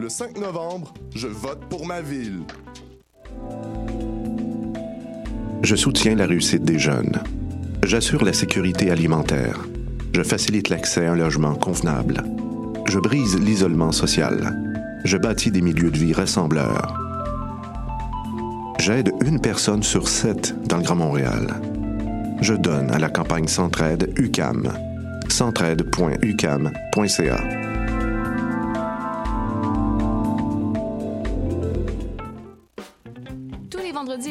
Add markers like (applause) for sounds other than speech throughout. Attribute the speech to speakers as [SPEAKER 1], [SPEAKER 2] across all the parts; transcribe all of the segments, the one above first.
[SPEAKER 1] Le 5 novembre, je vote pour ma ville.
[SPEAKER 2] Je soutiens la réussite des jeunes. J'assure la sécurité alimentaire. Je facilite l'accès à un logement convenable. Je brise l'isolement social. Je bâtis des milieux de vie rassembleurs. J'aide une personne sur sept dans le Grand Montréal. Je donne à la campagne Centraide UCAM. centraide.ucam.ca.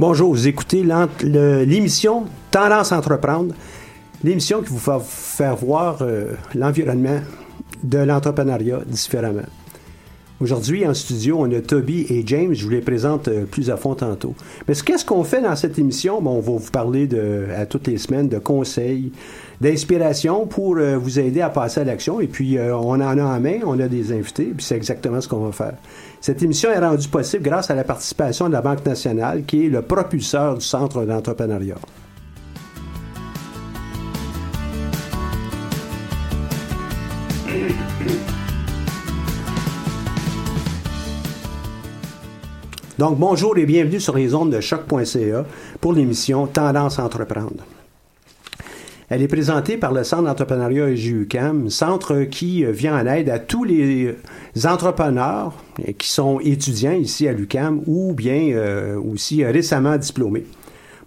[SPEAKER 3] Bonjour, vous écoutez l'émission Tendance à entreprendre, l'émission qui vous va faire voir euh, l'environnement de l'entrepreneuriat différemment. Aujourd'hui, en studio, on a Toby et James. Je vous les présente euh, plus à fond tantôt. Mais ce- qu'est-ce qu'on fait dans cette émission? Bon, on va vous parler de, à toutes les semaines de conseils, d'inspiration pour euh, vous aider à passer à l'action. Et puis, on en a en main, on a des invités, puis c'est exactement ce qu'on va faire. Cette émission est rendue possible grâce à la participation de la Banque nationale, qui est le propulseur du Centre d'entrepreneuriat. Donc, bonjour et bienvenue sur les ondes de choc.ca pour l'émission Tendance à entreprendre. Elle est présentée par le Centre d'entrepreneuriat EGUCAM, centre qui euh, vient en aide à tous les entrepreneurs euh, qui sont étudiants ici à l'UCAM ou bien euh, aussi euh, récemment diplômés.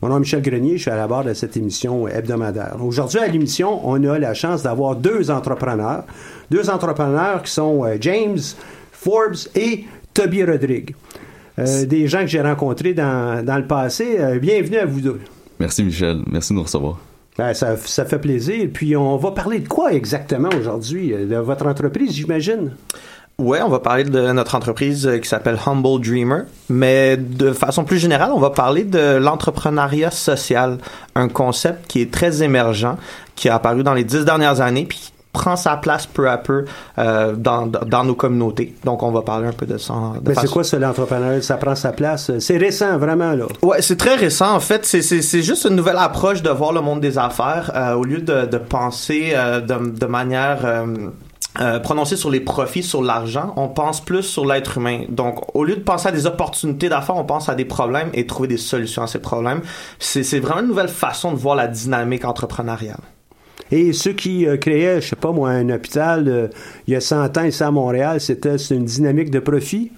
[SPEAKER 3] Mon nom est Michel Grenier, je suis à la barre de cette émission hebdomadaire. Aujourd'hui à l'émission, on a la chance d'avoir deux entrepreneurs, deux entrepreneurs qui sont euh, James Forbes et Toby Rodrigue. Euh, des gens que j'ai rencontrés dans, dans le passé. Euh, bienvenue à vous deux.
[SPEAKER 4] Merci Michel, merci de nous recevoir.
[SPEAKER 3] Ben, ça, ça fait plaisir. Puis on va parler de quoi exactement aujourd'hui? Euh, De votre entreprise, j'imagine?
[SPEAKER 5] Ouais, on va parler de notre entreprise euh, qui s'appelle Humble Dreamer, mais de façon plus générale, on va parler de l'entrepreneuriat social, un concept qui est très émergent, qui a apparu dans les dix dernières années, prend sa place peu à peu euh, dans, dans nos communautés. Donc, on va parler un peu de ça. de
[SPEAKER 3] Ben, c'est quoi ça, l'entrepreneuriat? Ça prend sa place? C'est récent, vraiment, là.
[SPEAKER 5] Ouais, c'est très récent. En fait, c'est- c'est c'est juste une nouvelle approche de voir le monde des affaires euh, au lieu de, de penser euh, de, de manière euh, euh, prononcée sur les profits, sur l'argent. On pense plus sur l'être humain. Donc, au lieu de penser à des opportunités d'affaires, on pense à des problèmes et trouver des solutions à ces problèmes. C'est c'est vraiment une nouvelle façon de voir la dynamique entrepreneuriale.
[SPEAKER 3] Et ceux qui euh, créaient, je sais pas moi, un hôpital euh, il y a 100 ans ici à Montréal, c'était une dynamique de profit?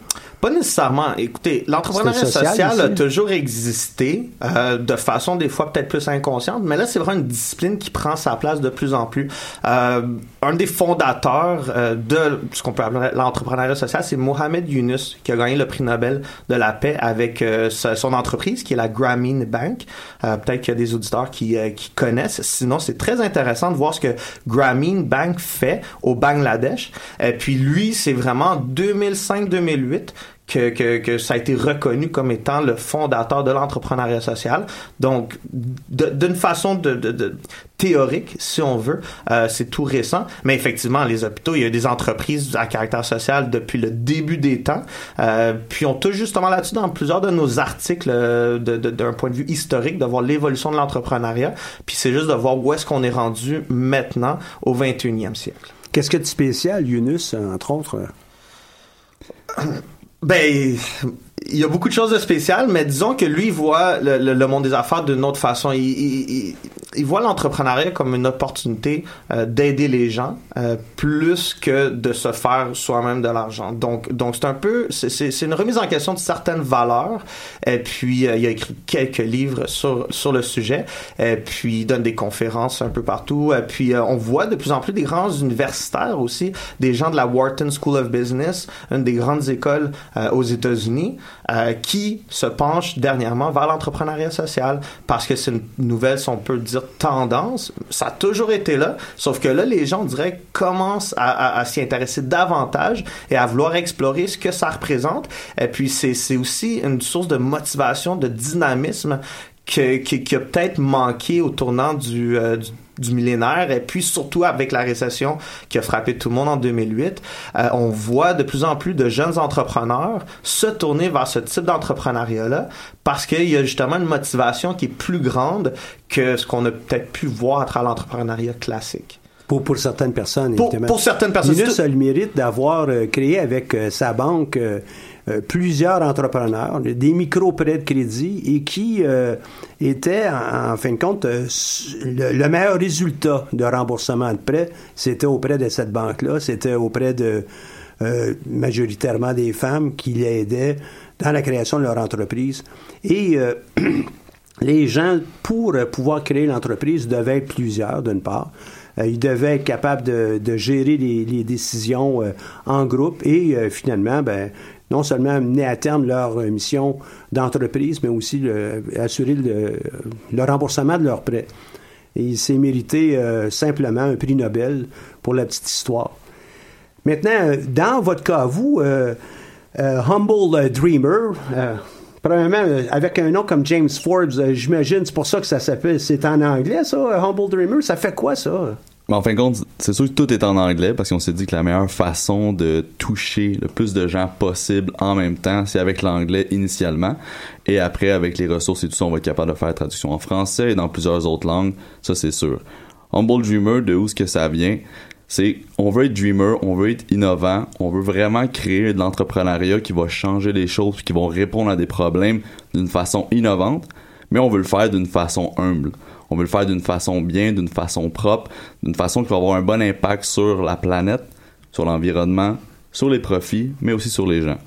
[SPEAKER 5] Pas nécessairement. Écoutez, l'entrepreneuriat
[SPEAKER 3] social
[SPEAKER 5] social, a toujours existé, euh, de façon des fois peut-être plus inconsciente, mais là c'est vraiment une discipline qui prend sa place de plus en plus. Euh, un des fondateurs euh, de ce qu'on peut appeler l'entrepreneuriat social, c'est Mohamed Yunus, qui a gagné le prix Nobel de la paix avec euh, son entreprise qui est la Grameen Bank. Euh, peut-être qu'il y a des auditeurs qui, euh, qui connaissent. Sinon, c'est très intéressant de voir ce que Grameen Bank fait au Bangladesh. Et puis lui, c'est vraiment en 2005-2008 que, que, que ça a été reconnu comme étant le fondateur de l'entrepreneuriat social. Donc, d'une façon de, de, de- théorique, si on veut, euh, c'est tout récent. Mais effectivement, les hôpitaux, il y a des entreprises à caractère social depuis le début des temps. Euh, puis on touche justement là-dessus dans plusieurs de nos articles euh, de- de- d'un point de vue historique, de voir l'évolution de l'entrepreneuriat. Puis c'est juste de voir où est-ce qu'on est rendu maintenant au 21e siècle.
[SPEAKER 3] Qu'est-ce que de spécial, Yunus, entre autres? (coughs)
[SPEAKER 5] Ben, il y a beaucoup de choses de spéciales, mais disons que lui voit le, le- le monde des affaires d'une autre façon. Il, il- il- voit l'entrepreneuriat comme une opportunité euh, d'aider les gens euh, plus que de se faire soi-même de l'argent. Donc, donc c'est un peu, c'est une remise en question de certaines valeurs. Et puis, euh, il a écrit quelques livres sur sur le sujet. Et puis, il donne des conférences un peu partout. Et puis, euh, on voit de plus en plus des grands universitaires aussi, des gens de la Wharton School of Business, une des grandes écoles euh, aux États-Unis, euh, qui se penchent dernièrement vers l'entrepreneuriat social parce que c'est une nouvelle, si on peut dire, tendance. Ça a toujours été là, sauf que là, les gens, on dirait, commencent à, s'y intéresser davantage et à vouloir explorer ce que ça représente. Et puis, c'est aussi une source de motivation, de dynamisme que, qui, qui a peut-être manqué au tournant du, euh, du, du millénaire et puis surtout avec la récession qui a frappé tout le monde en 2008, euh, on voit de plus en plus de jeunes entrepreneurs se tourner vers ce type d'entrepreneuriat-là parce qu'il y a justement une motivation qui est plus grande que ce qu'on a peut-être pu voir à travers l'entrepreneuriat classique.
[SPEAKER 3] Pour, pour certaines personnes,
[SPEAKER 5] Pour-
[SPEAKER 3] évidemment.
[SPEAKER 5] pour certaines personnes,
[SPEAKER 3] a le mérite d'avoir euh, créé avec euh, sa banque euh, plusieurs entrepreneurs, des micro-prêts de crédit et qui euh, étaient, en, fin de compte, euh, le, le meilleur résultat de remboursement de prêts, c'était auprès de cette banque-là, c'était auprès de euh, majoritairement des femmes qui l'aidaient dans la création de leur entreprise. Et (clears throat) les gens, pour pouvoir créer l'entreprise, devaient être plusieurs, d'une part. Ils devaient être capables de, gérer les, décisions en groupe et euh, finalement, ben, non seulement mener à terme leur euh, mission d'entreprise, mais aussi assurer le, remboursement de leurs prêts. Et il s'est mérité euh, simplement un prix Nobel pour la petite histoire. Maintenant, euh, dans votre cas, vous, Humble Dreamer, premièrement, avec un nom comme James Forbes, j'imagine, c'est pour ça que ça s'appelle, c'est en anglais, ça, Humble Dreamer, ça fait quoi, ça?
[SPEAKER 4] Mais en fin de compte, c'est sûr que tout est en anglais parce qu'on s'est dit que la meilleure façon de toucher le plus de gens possible en même temps, c'est avec l'anglais initialement. Et après, avec les ressources et tout ça, on va être capable de faire la traduction en français et dans plusieurs autres langues. Ça, c'est sûr. Humble Dreamer, de où est-ce que ça vient? C'est, on veut être dreamer, on veut être innovant, on veut vraiment créer de l'entrepreneuriat qui va changer les choses, qui vont répondre à des problèmes d'une façon innovante, mais on veut le faire d'une façon humble. On veut le faire d'une façon bien, d'une façon propre, d'une façon qui va avoir un bon impact sur la planète, sur l'environnement, sur les profits, mais aussi sur les gens.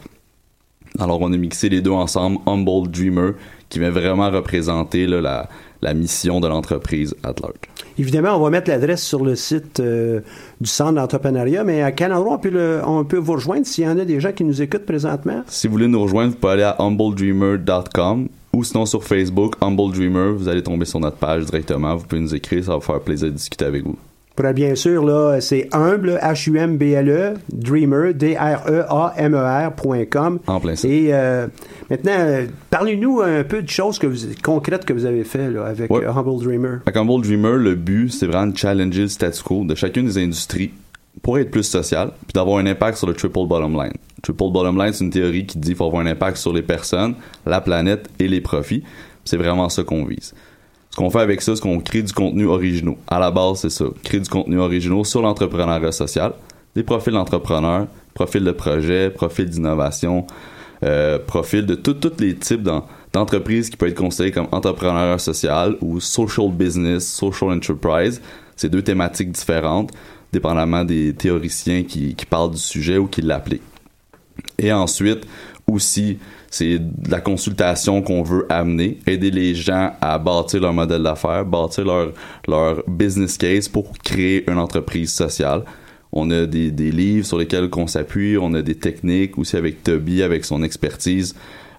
[SPEAKER 4] Alors on a mixé les deux ensemble, Humble Dreamer, qui vient vraiment représenter là, la, la mission de l'entreprise at large.
[SPEAKER 3] Évidemment, on va mettre l'adresse sur le site euh, du Centre d'entrepreneuriat, mais à quel endroit on peut, le- on peut vous rejoindre s'il y en a des gens qui nous écoutent présentement?
[SPEAKER 4] Si vous voulez nous rejoindre, vous pouvez aller à humbledreamer.com ou sinon sur Facebook, Humble Dreamer, vous allez tomber sur notre page directement. Vous pouvez nous écrire, ça va faire plaisir de discuter avec vous.
[SPEAKER 3] Pour, bien sûr, là, c'est humble, H-U-M-B-L-E, Dreamer, D-R-E-A-M-E-R, point com.
[SPEAKER 4] En plein ça.
[SPEAKER 3] Et euh, maintenant, euh, parlez-nous un peu de choses que vous, concrètes que vous avez fait là, avec
[SPEAKER 4] Ouais.
[SPEAKER 3] euh, Humble Dreamer.
[SPEAKER 4] Fait Humble Dreamer, le but, c'est vraiment de challenger le statu quo de chacune des industries pour être plus social, puis d'avoir un impact sur le triple bottom line. Triple bottom line, c'est une théorie qui dit qu'il faut avoir un impact sur les personnes, la planète et les profits. C'est vraiment ça qu'on vise. Ce qu'on fait avec ça, c'est qu'on crée du contenu original. À la base, c'est ça. Créer du contenu original sur l'entrepreneuriat social, des profils d'entrepreneurs, profils de projets, profils d'innovation, euh, profils de tous les types d'en- d'entreprises qui peuvent être considérées comme entrepreneuriat social ou social business, social enterprise. C'est deux thématiques différentes, dépendamment des théoriciens qui, qui parlent du sujet ou qui l'appliquent. Et ensuite, aussi c'est la consultation qu'on veut amener, aider les gens à bâtir leur modèle d'affaires, bâtir leur, leur business case pour créer une entreprise sociale. On a des, des livres sur lesquels on s'appuie, on a des techniques aussi avec Toby, avec son expertise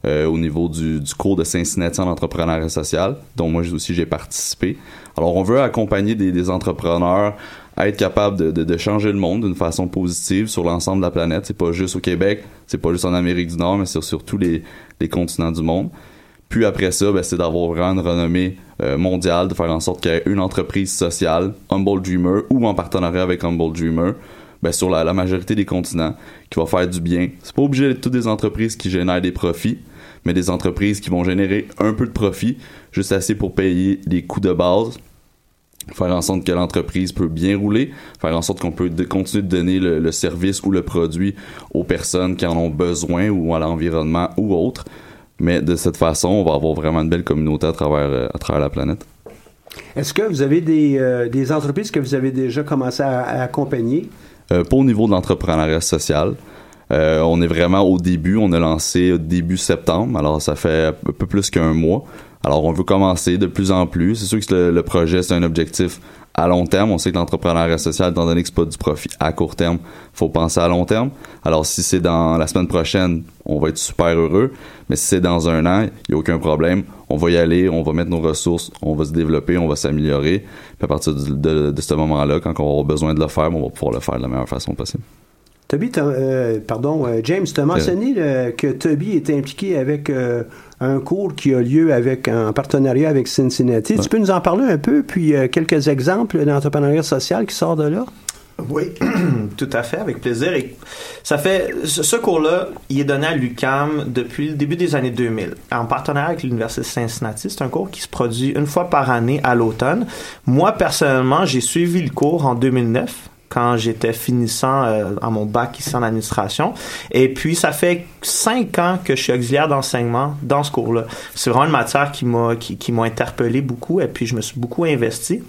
[SPEAKER 4] euh, au niveau du, du cours de Cincinnati en entrepreneuriat social, dont moi aussi j'ai participé. Alors on veut accompagner des, entrepreneurs être capable de, changer le monde d'une façon positive sur l'ensemble de la planète. C'est pas juste au Québec, c'est pas juste en Amérique du Nord, mais c'est sur tous les, les continents du monde. Puis après ça, ben, c'est d'avoir vraiment une renommée euh, mondiale, de faire en sorte qu'il y ait une entreprise sociale, Humble Dreamer, ou en partenariat avec Humble Dreamer, ben, sur la, la majorité des continents, qui va faire du bien. C'est pas obligé d'être toutes des entreprises qui génèrent des profits, mais des entreprises qui vont générer un peu de profit, juste assez pour payer les coûts de base, faire en sorte que l'entreprise peut bien rouler, faire en sorte qu'on peut de, continuer de donner le, le, service ou le produit aux personnes qui en ont besoin ou à l'environnement ou autre. Mais de cette façon, on va avoir vraiment une belle communauté à travers, euh, à travers la planète.
[SPEAKER 3] Est-ce que vous avez des, euh, des, entreprises que vous avez déjà commencé à, à accompagner?
[SPEAKER 4] Euh, pas au niveau de l'entrepreneuriat social. Euh, on est vraiment au début. On a lancé début septembre. Alors, ça fait un peu plus qu'un mois. Alors, on veut commencer de plus en plus. C'est sûr que le, le projet, c'est un objectif à long terme. On sait que l'entrepreneuriat social, étant donné que c'est pas du profit à court terme, faut penser à long terme. Alors, si c'est dans la semaine prochaine, on va être super heureux. Mais si c'est dans un an, il n'y a aucun problème. On va y aller, on va mettre nos ressources, on va se développer, on va s'améliorer. Puis à partir de, de, de ce moment-là, quand on aura besoin de le faire, on va pouvoir le faire de la meilleure façon possible.
[SPEAKER 3] Toby, euh, pardon, euh, James, tu as mentionné euh, que Toby était impliqué avec euh, un cours qui a lieu avec en partenariat avec Cincinnati. Ouais. Tu peux nous en parler un peu, puis euh, quelques exemples d'entrepreneuriat social qui sort de là?
[SPEAKER 5] Oui, (clears throat) tout à fait, avec plaisir. Et ça fait ce cours-là, il est donné à l'UCAM depuis le début des années 2000, en partenariat avec l'université de Cincinnati. C'est un cours qui se produit une fois par année à l'automne. Moi personnellement, j'ai suivi le cours en 2009 quand j'étais finissant euh, en mon bac ici en administration. Et puis, ça fait cinq ans que je suis auxiliaire d'enseignement dans ce cours-là. C'est vraiment une matière qui m'a qui, qui m'a interpellé beaucoup et puis je me suis beaucoup investi.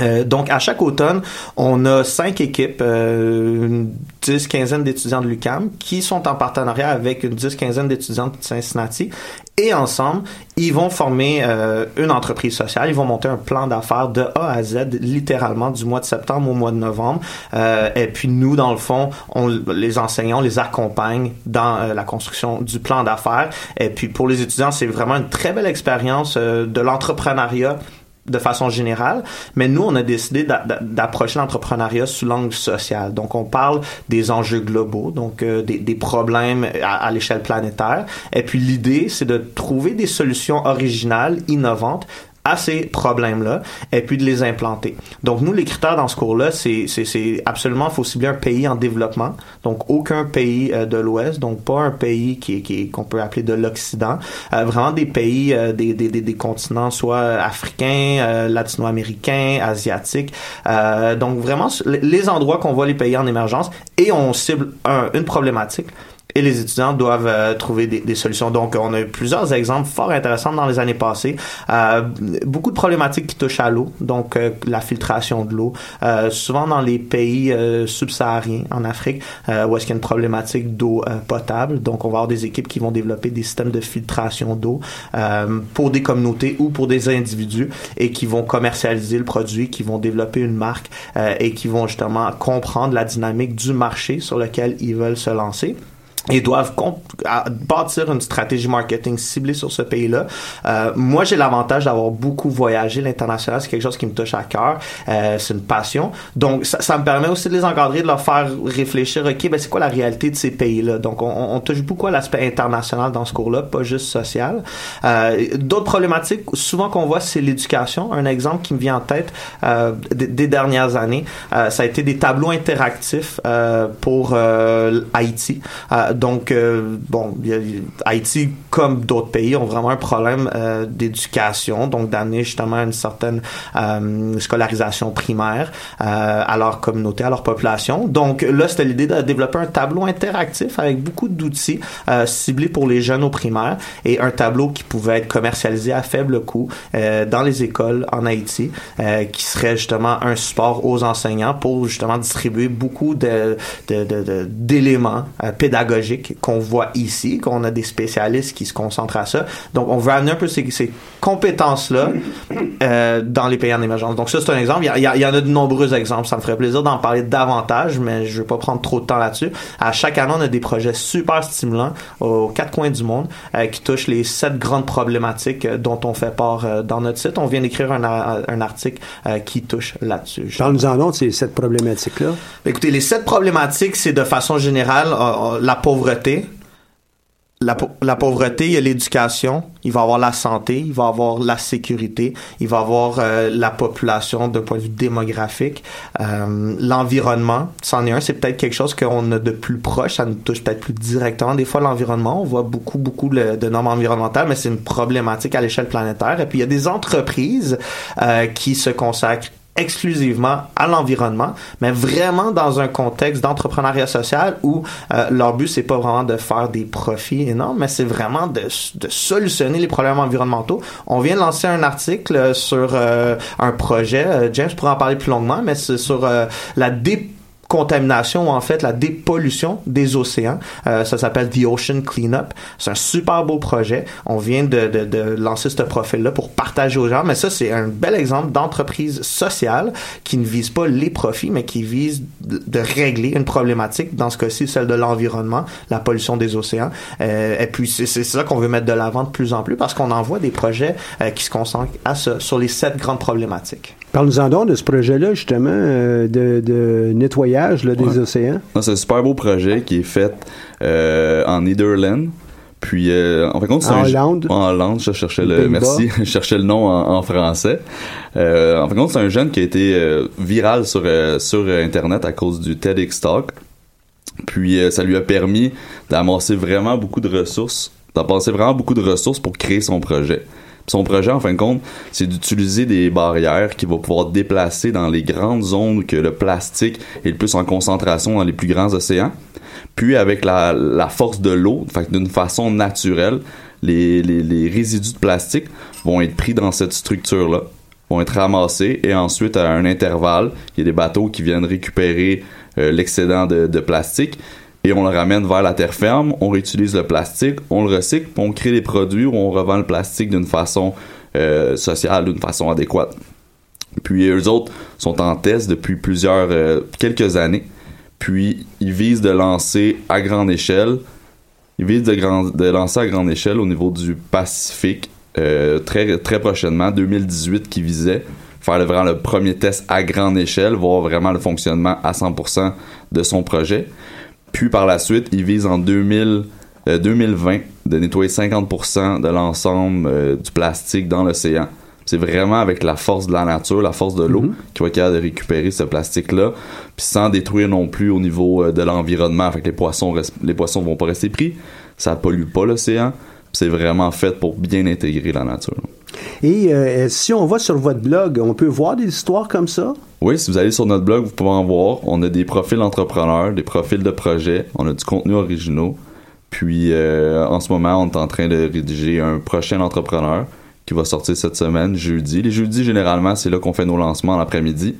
[SPEAKER 5] Euh, donc, à chaque automne, on a cinq équipes, euh, une dix, quinzaine d'étudiants de l'UCAM qui sont en partenariat avec une dix, quinzaine d'étudiants de Cincinnati. Et ensemble, ils vont former euh, une entreprise sociale. Ils vont monter un plan d'affaires de A à Z, littéralement, du mois de septembre au mois de novembre. Euh, et puis, nous, dans le fond, on, les enseignants, on les accompagne dans euh, la construction du plan d'affaires. Et puis, pour les étudiants, c'est vraiment une très belle expérience euh, de l'entrepreneuriat de façon générale, mais nous, on a décidé d'approcher l'entrepreneuriat sous l'angle social. Donc, on parle des enjeux globaux, donc euh, des, problèmes à l'échelle planétaire. Et puis, l'idée, c'est de trouver des solutions originales, innovantes, à ces problèmes-là et puis de les implanter. Donc nous, les critères dans ce cours-là, c'est, absolument, faut cibler un pays en développement, donc aucun pays euh, de l'Ouest, donc pas un pays qui, qui qu'on peut appeler de l'Occident, euh, vraiment des pays euh, des, des, des, des, continents soit africains, euh, latino-américains, asiatiques, euh, donc vraiment les endroits qu'on voit les pays en émergence et on cible un, une problématique et les étudiants doivent euh, trouver des, des, solutions. Donc, on a eu plusieurs exemples fort intéressants dans les années passées. Euh, beaucoup de problématiques qui touchent à l'eau, donc euh, la filtration de l'eau. Euh, souvent dans les pays euh, subsahariens en Afrique, où est-ce qu'il y a une problématique d'eau potable. Donc, on va avoir des équipes qui vont développer des systèmes de filtration d'eau pour des communautés ou pour des individus et qui vont commercialiser le produit, qui vont développer une marque et qui vont justement comprendre la dynamique du marché sur lequel ils veulent se lancer et doivent bâtir une stratégie marketing ciblée sur ce pays-là. Euh, moi, j'ai l'avantage d'avoir beaucoup voyagé l'international. C'est quelque chose qui me touche à cœur. Euh, c'est une passion. Donc, ça, ça, me permet aussi de les encadrer, de leur faire réfléchir, OK, ben c'est quoi la réalité de ces pays-là? Donc, on, on, touche beaucoup à l'aspect international dans ce cours-là, pas juste social. Euh, D'autres problématiques, souvent qu'on voit, c'est l'éducation. Un exemple qui me vient en tête euh, des, des, dernières années, euh, ça a été des tableaux interactifs euh, pour Haïti donc, euh, bon, Haïti, comme d'autres pays, ont vraiment un problème euh, d'éducation, donc d'amener justement une certaine euh, scolarisation primaire à leur communauté, à leur population. Donc là, c'était l'idée de développer un tableau interactif avec beaucoup d'outils ciblés pour les jeunes au primaire et un tableau qui pouvait être commercialisé à faible coût dans les écoles en Haïti, qui serait justement un support aux enseignants pour justement distribuer beaucoup de d'éléments pédagogiques qu'on voit ici, qu'on a des spécialistes qui se concentrent à ça. Donc, on veut amener un peu ces, ces compétences-là euh, dans les pays en émergence. Donc, ça, c'est un exemple. Il y, a- il en a de nombreux exemples. Ça me ferait plaisir d'en parler davantage, mais je vais pas prendre trop de temps là-dessus. À chaque année, on a des projets super stimulants aux quatre coins du monde euh, qui touchent les sept grandes problématiques euh, dont on fait part euh, dans notre site. On vient d'écrire un, article qui touche là-dessus.
[SPEAKER 3] Parle-nous en de ces sept problématiques-là.
[SPEAKER 5] Écoutez, les sept problématiques, c'est de façon générale la pauvreté. La, pau- la pauvreté, il y a l'éducation, il va avoir la santé, il va avoir la sécurité, il va avoir euh, la population d'un point de vue démographique, euh, l'environnement, c'en est un, c'est peut-être quelque chose qu'on a de plus proche, ça nous touche peut-être plus directement. Des fois, l'environnement, on voit beaucoup, beaucoup de normes environnementales, mais c'est une problématique à l'échelle planétaire. Et puis, il y a des entreprises euh, qui se consacrent exclusivement à l'environnement, mais vraiment dans un contexte d'entrepreneuriat social où euh, leur but c'est pas vraiment de faire des profits énormes, mais c'est vraiment de, de solutionner les problèmes environnementaux. On vient de lancer un article sur euh, un projet, euh, James pourra en parler plus longuement, mais c'est sur euh, la décontamination ou en fait la dépollution des océans. Euh, ça s'appelle The Ocean Cleanup. C'est un super beau projet. On vient de, de, de lancer ce profil-là pour partager aux gens, mais ça c'est un bel exemple d'entreprise sociale qui ne vise pas les profits, mais qui vise de, régler une problématique, dans ce cas-ci celle de l'environnement, la pollution des océans. Euh, et puis c'est ça qu'on veut mettre de l'avant de plus en plus parce qu'on en voit des projets euh, qui se concentrent à ça, sur les sept grandes problématiques.
[SPEAKER 3] Parle-nous en donc de ce projet-là, justement, euh, de, de nettoyage là, des
[SPEAKER 4] Ouais.
[SPEAKER 3] océans.
[SPEAKER 4] C'est un super beau projet qui est fait euh, en Netherlands. Puis, euh, en de compte, c'est
[SPEAKER 3] En Hollande.
[SPEAKER 4] En Hollande, je cherchais le, merci, (laughs) je cherchais le nom en, en français. Euh, en fin de compte, c'est un jeune qui a été viral sur sur Internet à cause du TEDx Talk. Puis, ça lui a permis d'amasser vraiment beaucoup de ressources, d'amasser vraiment beaucoup de ressources pour créer son projet. Son projet, en fin de compte, c'est d'utiliser des barrières qu'il va pouvoir déplacer dans les grandes zones que le plastique est le plus en concentration dans les plus grands océans. Puis avec la, force de l'eau, d'une façon naturelle, les, résidus de plastique vont être pris dans cette structure-là, vont être ramassés et ensuite à un intervalle, il y a des bateaux qui viennent récupérer euh, l'excédent de, de plastique et on le ramène vers la terre ferme, on réutilise le plastique, on le recycle, on crée des produits où on revend le plastique d'une façon euh, sociale, d'une façon adéquate. Puis eux autres sont en test depuis plusieurs euh, quelques années. Puis ils visent de lancer à grande échelle. Ils visent de, lancer à grande échelle au niveau du Pacifique euh, très très prochainement, 2018, qui visait faire vraiment le premier test à grande échelle, voir vraiment le fonctionnement à 100% de son projet. Puis par la suite, ils visent en 2000, euh, 2020 de nettoyer 50% de l'ensemble euh, du plastique dans l'océan. C'est vraiment avec la force de la nature, la force de l'eau, qui va être capable de récupérer ce plastique-là, puis sans détruire non plus au niveau euh, de l'environnement. Fait que les poissons, les poissons vont pas rester pris, ça pollue pas l'océan. C'est vraiment fait pour bien intégrer la nature.
[SPEAKER 3] Et si on va sur votre blog, on peut voir des histoires comme ça?
[SPEAKER 4] Oui, si vous allez sur notre blog, vous pouvez en voir. On a des profils d'entrepreneurs, des profils de projets, on a du contenu originaux. Puis euh, en ce moment, on est en train de rédiger un prochain entrepreneur qui va sortir cette semaine, jeudi. Les jeudis, généralement, c'est là qu'on fait nos lancements l'après-midi.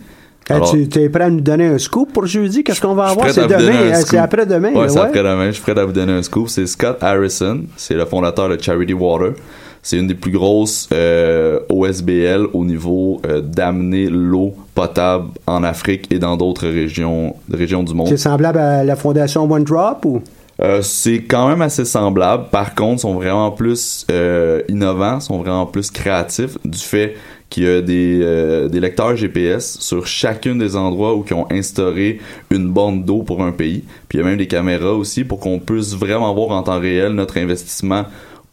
[SPEAKER 4] Alors-
[SPEAKER 3] tu es prêt à nous donner un scoop pour jeudi? Qu'est-ce qu'on va avoir? C'est demain, euh, c'est après-demain.
[SPEAKER 4] Ouais,
[SPEAKER 3] là,
[SPEAKER 4] c'est après-demain. Je suis prêt à vous donner un scoop. C'est Scott Harrison. C'est le fondateur de Charity Water. C'est une des plus grosses euh, OSBL au niveau euh, d'amener l'eau potable en Afrique et dans d'autres régions, régions du monde.
[SPEAKER 3] C'est semblable à la fondation One Drop ou?
[SPEAKER 4] Euh, c'est quand même assez semblable. Par contre, sont vraiment plus euh, innovants, sont vraiment plus créatifs du fait qu'il y a des, euh, des lecteurs GPS sur chacune des endroits où ils ont instauré une borne d'eau pour un pays. Puis il y a même des caméras aussi pour qu'on puisse vraiment voir en temps réel notre investissement,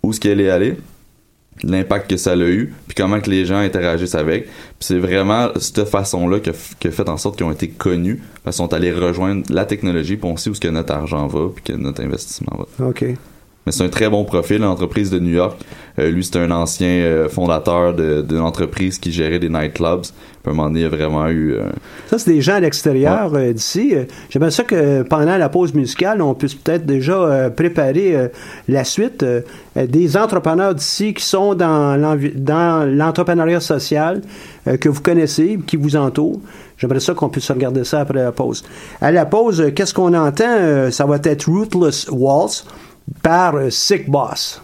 [SPEAKER 4] où ce qu'elle est allée l'impact que ça a eu, puis comment que les gens interagissent avec. C'est vraiment cette façon-là qui a, fait en sorte qu'ils ont été connus, qu'ils sont allés rejoindre la technologie, puis on sait où ce que notre argent va, puis que notre investissement va.
[SPEAKER 3] OK.
[SPEAKER 4] Mais c'est un très bon profil, l'entreprise de New York. Euh, lui, c'est un ancien euh, fondateur d'une entreprise qui gérait des nightclubs. Puis à un moment donné, il a vraiment eu... euh,
[SPEAKER 3] Ça, c'est des gens à l'extérieur d'ici. J'aimerais ça que pendant la pause musicale, on puisse peut-être déjà préparer la suite. des entrepreneurs d'ici qui sont dans l'entrepreneuriat social, que vous connaissez, qui vous entourent. J'aimerais ça qu'on puisse regarder ça après la pause. À la pause, qu'est-ce qu'on entend? Ça va être Ruthless Waltz par euh, Sick Boss.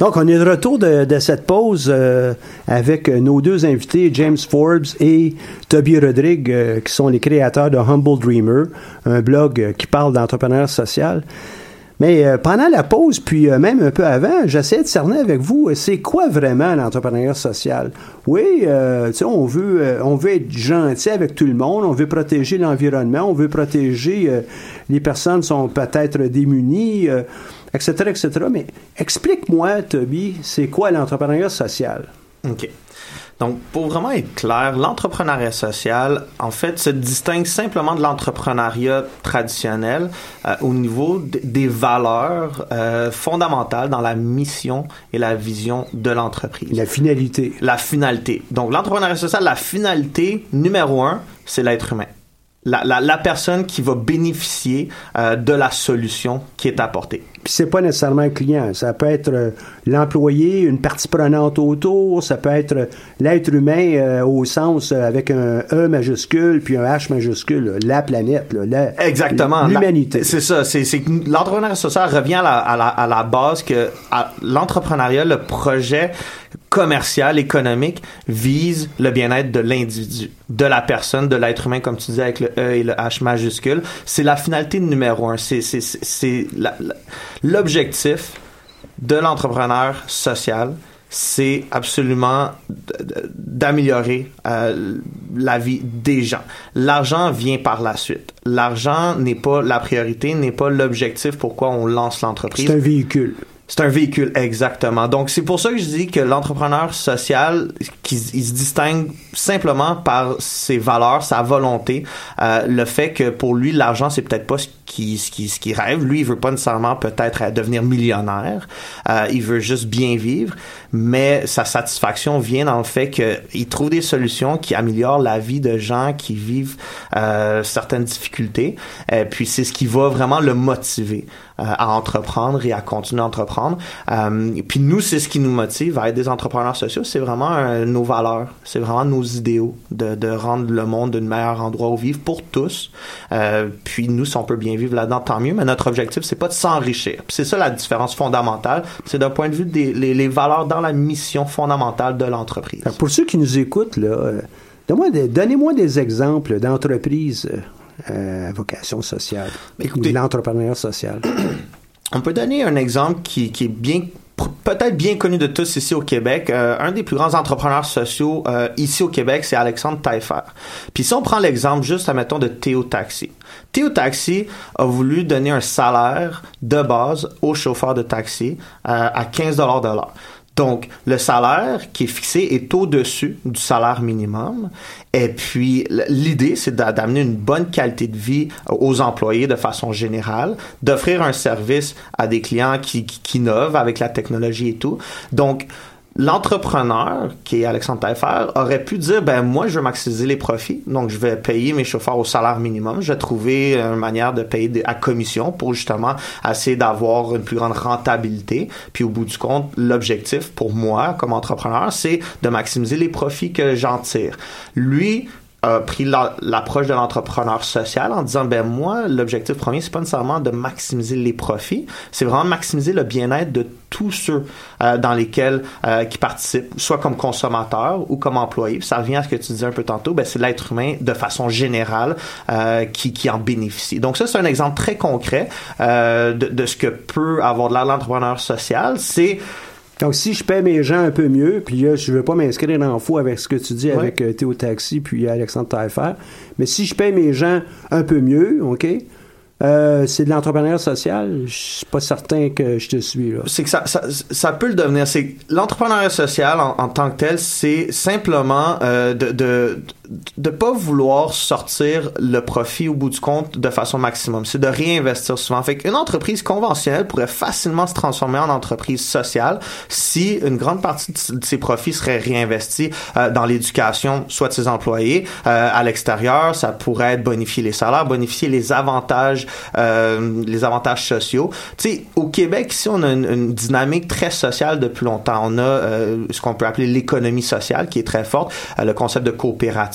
[SPEAKER 3] Donc, on est de retour de, de cette pause euh, avec nos deux invités, James Forbes et Toby Rodrigue, euh, qui sont les créateurs de Humble Dreamer, un blog euh, qui parle d'entrepreneuriat social. Mais euh, pendant la pause, puis euh, même un peu avant, j'essayais de cerner avec vous, euh, c'est quoi vraiment l'entrepreneuriat social? Oui, euh, tu sais, on veut, on veut être gentil avec tout le monde, on veut protéger l'environnement, on veut protéger les personnes qui sont peut-être démunies, etc., etc. Mais explique-moi, Toby, c'est quoi l'entrepreneuriat social?
[SPEAKER 5] OK. Donc, pour vraiment être clair, l'entrepreneuriat social, en fait, se distingue simplement de l'entrepreneuriat traditionnel euh, au niveau des valeurs euh, fondamentales dans la mission et la vision de l'entreprise.
[SPEAKER 3] La finalité.
[SPEAKER 5] La finalité. Donc, l'entrepreneuriat social, la finalité numéro un, c'est l'être humain. La, la, la personne qui va bénéficier euh, de la solution qui est apportée.
[SPEAKER 3] Puis c'est pas nécessairement un client. Ça peut être euh, l'employé, une partie prenante autour, ça peut être euh, l'être humain euh, au sens euh, avec un E majuscule puis un H majuscule, là, la planète, là, la-
[SPEAKER 5] Exactement.
[SPEAKER 3] l'humanité.
[SPEAKER 5] C'est ça. C'est, c'est que l'entrepreneuriat social revient à la, à la, à la base que l'entrepreneuriat, le projet commercial, économique, vise le bien-être de l'individu, de la personne, de l'être humain, comme tu disais avec le E et le H majuscule. C'est la finalité numéro un. C'est, c'est, c'est, c'est la- la- l'objectif de l'entrepreneur social, c'est absolument d'améliorer euh, la vie des gens. L'argent vient par la suite. L'argent n'est pas la priorité, n'est pas l'objectif pourquoi on lance l'entreprise.
[SPEAKER 3] C'est un véhicule.
[SPEAKER 5] C'est un véhicule, exactement. Donc, c'est pour ça que je dis que l'entrepreneur social, qui, il se distingue simplement par ses valeurs, sa volonté, euh, le fait que pour lui, l'argent, c'est peut-être pas ce qui, ce qui, ce qui rêve. Lui, il veut pas nécessairement peut-être euh, devenir millionnaire. Euh, il veut juste bien vivre. Mais sa satisfaction vient dans le fait qu'il trouve des solutions qui améliorent la vie de gens qui vivent euh, certaines difficultés. Et puis, c'est ce qui va vraiment le motiver euh, à entreprendre et à continuer à entreprendre. Euh, puis nous, c'est ce qui nous motive à être des entrepreneurs sociaux. C'est vraiment euh, nos valeurs, c'est vraiment nos idéaux de, rendre le monde un meilleur endroit où vivre pour tous. Euh, puis nous, si on peut bien vivre là-dedans, tant mieux. Mais notre objectif, c'est pas de s'enrichir. C'est ça la différence fondamentale. C'est d'un point de vue des valeurs dans la mission fondamentale de l'entreprise.
[SPEAKER 3] Pour ceux qui nous écoutent, là, euh, donnez-moi des exemples d'entreprises euh, vocation sociale
[SPEAKER 5] Écoutez-
[SPEAKER 3] ou l'entrepreneuriat social. (clears throat)
[SPEAKER 5] On peut donner un exemple qui, qui est bien peut-être bien connu de tous ici au Québec. Euh, un des plus grands entrepreneurs sociaux euh, ici au Québec, c'est Alexandre Taillefer. Puis si on prend l'exemple juste, admettons, de Théo Taxi. Théo Taxi a voulu donner un salaire de base aux chauffeurs de taxi euh, à 15 de l'heure. Donc, le salaire qui est fixé est au-dessus du salaire minimum. Et puis, l'idée, c'est d'a- d'amener une bonne qualité de vie aux employés de façon générale, d'offrir un service à des clients qui, qui, qui innovent avec la technologie et tout. Donc, l'entrepreneur, qui est Alexandre Taillefer, aurait pu dire, ben moi, je veux maximiser les profits, donc je vais payer mes chauffeurs au salaire minimum, je vais trouver une manière de payer à commission pour justement essayer d'avoir une plus grande rentabilité. Puis au bout du compte, l'objectif pour moi, comme entrepreneur, c'est de maximiser les profits que j'en tire. Lui, a pris la- l'approche de l'entrepreneur social en disant ben moi l'objectif premier c'est pas nécessairement de maximiser les profits c'est vraiment maximiser le bien-être de tous ceux euh, dans lesquels euh, qui participent soit comme consommateurs ou comme employés. Ça revient à ce que tu disais un peu tantôt ben c'est l'être humain de façon générale euh, qui, qui en bénéficie. Donc ça c'est un exemple très concret euh, de, de ce que peut avoir de l'entrepreneur social. C'est
[SPEAKER 3] Donc, si je paie mes gens un peu mieux, puis là, je veux pas m'inscrire en faux avec ce que tu dis
[SPEAKER 5] Ouais.
[SPEAKER 3] avec euh, Théo Taxi puis Alexandre Taillefer, mais si je paie mes gens un peu mieux, OK, euh, c'est de l'entrepreneuriat social, je suis pas certain que je te suis, là.
[SPEAKER 5] c'est que ça, ça, ça peut le devenir. C'est l'entrepreneuriat social en, en tant que tel, c'est simplement euh, de, de de pas vouloir sortir le profit au bout du compte de façon maximum. C'est de réinvestir souvent. Fait qu'une entreprise conventionnelle pourrait facilement se transformer en entreprise sociale si une grande partie de ses profits seraient réinvestis euh, dans l'éducation, soit de ses employés, euh, à l'extérieur. Ça pourrait être bonifier les salaires, bonifier les avantages, euh, les avantages sociaux. Tu sais, au Québec, ici, on a une, une dynamique très sociale depuis longtemps. On a euh, ce qu'on peut appeler l'économie sociale qui est très forte. Euh, le concept de coopérative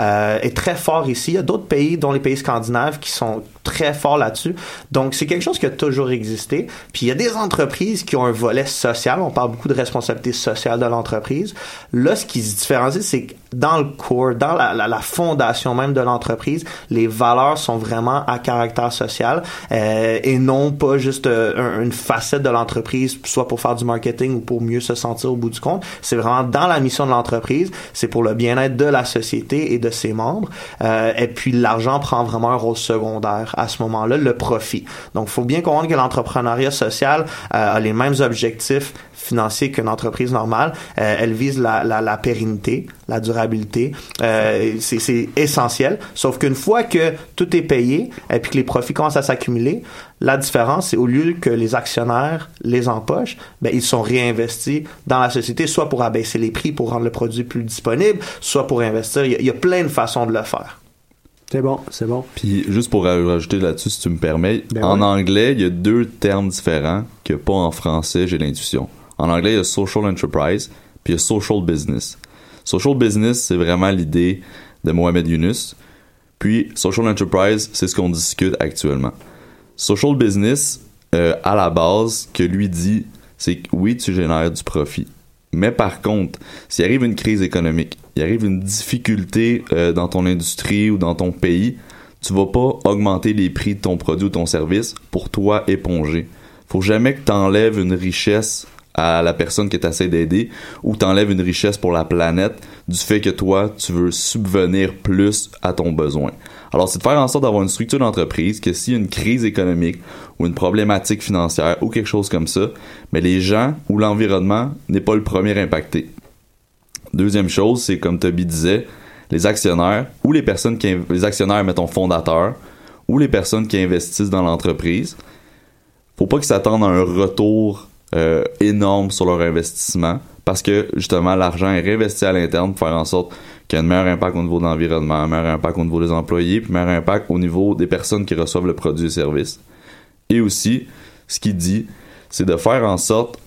[SPEAKER 5] euh, est très fort ici. Il y a d'autres pays, dont les pays scandinaves, qui sont très fort là-dessus. Donc, c'est quelque chose qui a toujours existé. Puis, il y a des entreprises qui ont un volet social. On parle beaucoup de responsabilité sociale de l'entreprise. Là, ce qui se différencie, c'est que dans le core, dans la, la, la fondation même de l'entreprise, les valeurs sont vraiment à caractère social euh, et non pas juste euh, une facette de l'entreprise, soit pour faire du marketing ou pour mieux se sentir au bout du compte. C'est vraiment dans la mission de l'entreprise. C'est pour le bien-être de la société et de ses membres. Euh, et puis, l'argent prend vraiment un rôle secondaire à ce moment-là, le profit. Donc, faut bien comprendre que l'entrepreneuriat social euh, a les mêmes objectifs financiers qu'une entreprise normale. Euh, elle vise la, la, la, pérennité, la durabilité. Euh, c'est essentiel. Sauf qu'une fois que tout est payé et puis que les profits commencent à s'accumuler, la différence, c'est au lieu que les actionnaires les empochent, ben, ils sont réinvestis dans la société, soit pour abaisser les prix, pour rendre le produit plus disponible, soit pour investir. Il y a plein de façons de le faire.
[SPEAKER 3] C'est bon, c'est bon.
[SPEAKER 4] Puis juste pour rajouter là-dessus, si tu me permets,
[SPEAKER 3] Ben
[SPEAKER 4] en
[SPEAKER 3] ouais.
[SPEAKER 4] anglais, il y a deux termes différents que pas en français, j'ai l'intuition. En anglais, il y a social enterprise, puis il y a social business. Social business, c'est vraiment l'idée de Mohamed Yunus. Puis social enterprise, c'est ce qu'on discute actuellement. Social business, euh, à la base, que lui dit, c'est que oui, tu génères du profit. Mais par contre, s'il arrive une crise économique, il arrive une difficulté euh, dans ton industrie ou dans ton pays, tu vas pas augmenter les prix de ton produit ou ton service pour toi éponger. Faut jamais que tu enlèves une richesse à la personne que tu essaies d'aider ou t'enlèves une richesse pour la planète du fait que toi, tu veux subvenir plus à ton besoin. Alors, c'est de faire en sorte d'avoir une structure d'entreprise que s'il y a une crise économique ou une problématique financière ou quelque chose comme ça, mais les gens ou l'environnement n'est pas le premier impacté. Deuxième chose, c'est comme Toby disait, les actionnaires ou les personnes qui les actionnaires fondateurs ou les personnes qui investissent dans l'entreprise, faut pas qu'ils s'attendent à un retour euh, énorme sur leur investissement parce que justement l'argent est réinvesti à l'interne pour faire en sorte qu'il y ait un meilleur impact au niveau de l'environnement, un meilleur impact au niveau des employés, puis un meilleur impact au niveau des personnes qui reçoivent le produit et service. Et aussi, ce qu'il dit, c'est de faire en sorte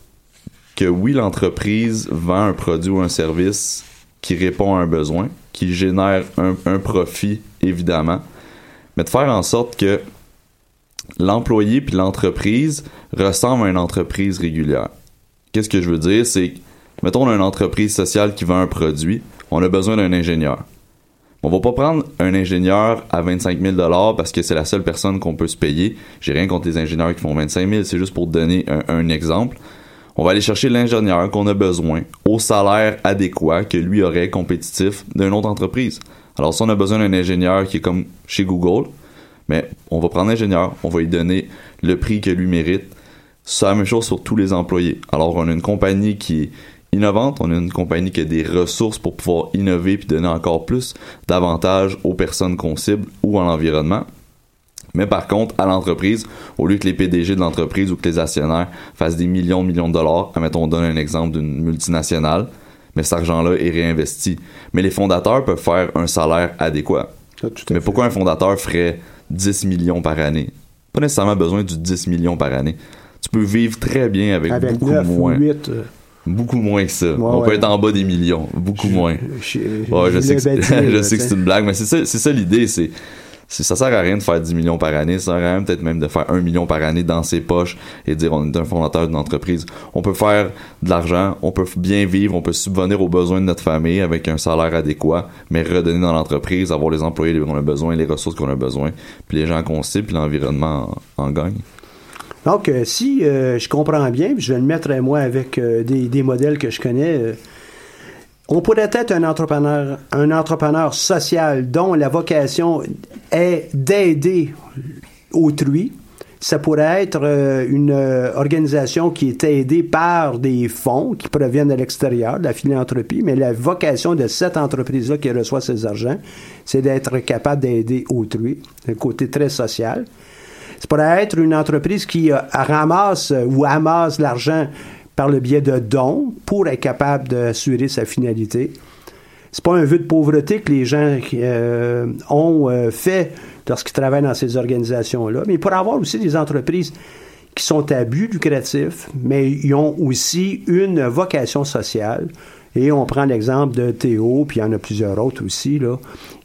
[SPEAKER 4] que oui, l'entreprise vend un produit ou un service qui répond à un besoin, qui génère un, un profit, évidemment, mais de faire en sorte que l'employé puis l'entreprise ressemblent à une entreprise régulière. Qu'est-ce que je veux dire? C'est, mettons, on a une entreprise sociale qui vend un produit, on a besoin d'un ingénieur. On va pas prendre un ingénieur à 25 000 parce que c'est la seule personne qu'on peut se payer. J'ai rien contre les ingénieurs qui font 25 000, c'est juste pour donner un, exemple. On va aller chercher l'ingénieur qu'on a besoin au salaire adéquat que lui aurait compétitif d'une autre entreprise. Alors si on a besoin d'un ingénieur qui est comme chez Google, mais on va prendre l'ingénieur, on va lui donner le prix que lui mérite. C'est la même chose sur tous les employés. Alors on a une compagnie qui innovante, on a une compagnie qui a des ressources pour pouvoir innover puis donner encore plus d'avantages aux personnes qu'on cible ou à l'environnement. Mais par contre, à l'entreprise, au lieu que les PDG de l'entreprise ou que les actionnaires fassent des millions de millions de dollars, admettons, on donne un exemple d'une multinationale, mais cet argent-là est réinvesti. Mais les fondateurs peuvent faire un salaire adéquat. Mais pourquoi un fondateur ferait 10 millions par année? Pas nécessairement besoin du 10 millions par année. Tu peux vivre très bien avec,
[SPEAKER 3] Avec
[SPEAKER 4] beaucoup
[SPEAKER 3] 9 ou
[SPEAKER 4] moins.
[SPEAKER 3] 8. euh,
[SPEAKER 4] Beaucoup moins que ça. on
[SPEAKER 3] ouais.
[SPEAKER 4] peut être en bas des millions. Beaucoup moins.
[SPEAKER 3] je-
[SPEAKER 4] Ouais, je
[SPEAKER 3] je
[SPEAKER 4] sais que, (laughs) je sais que c'est une blague, mais c'est ça, l'idée, c'est, c'est- ça sert à rien de faire 10 millions par année, ça sert à rien peut-être même de faire 1 million par année dans ses poches et dire on est un fondateur d'une entreprise. On peut faire de l'argent, on peut bien vivre, on peut subvenir aux besoins de notre famille avec un salaire adéquat, mais redonner dans l'entreprise, avoir les employés qu'on a besoin, les ressources qu'on a besoin, puis les gens qu'on cible, puis l'environnement en, en gagne.
[SPEAKER 3] Donc, euh, si euh, je comprends bien, puis je vais le mettre euh, moi avec euh, des, modèles que je connais, on pourrait être un entrepreneur, un entrepreneur social dont la vocation est d'aider autrui. Ça pourrait être une organisation qui est aidée par des fonds qui proviennent de l'extérieur, de la philanthropie, mais la vocation de cette entreprise-là qui reçoit ces argents, c'est d'être capable d'aider autrui, un côté très social. Ça pourrait être une entreprise qui euh, ramasse euh, ou amasse l'argent par le biais de dons pour être capable d'assurer sa finalité. C'est pas un vœu de pauvreté que les gens euh, ont fait lorsqu'ils travaillent dans ces organisations-là, mais y avoir aussi des entreprises qui sont à but lucratif, mais ils ont aussi une vocation sociale Et on prend l'exemple de Théo, puis il y en a plusieurs autres aussi, là,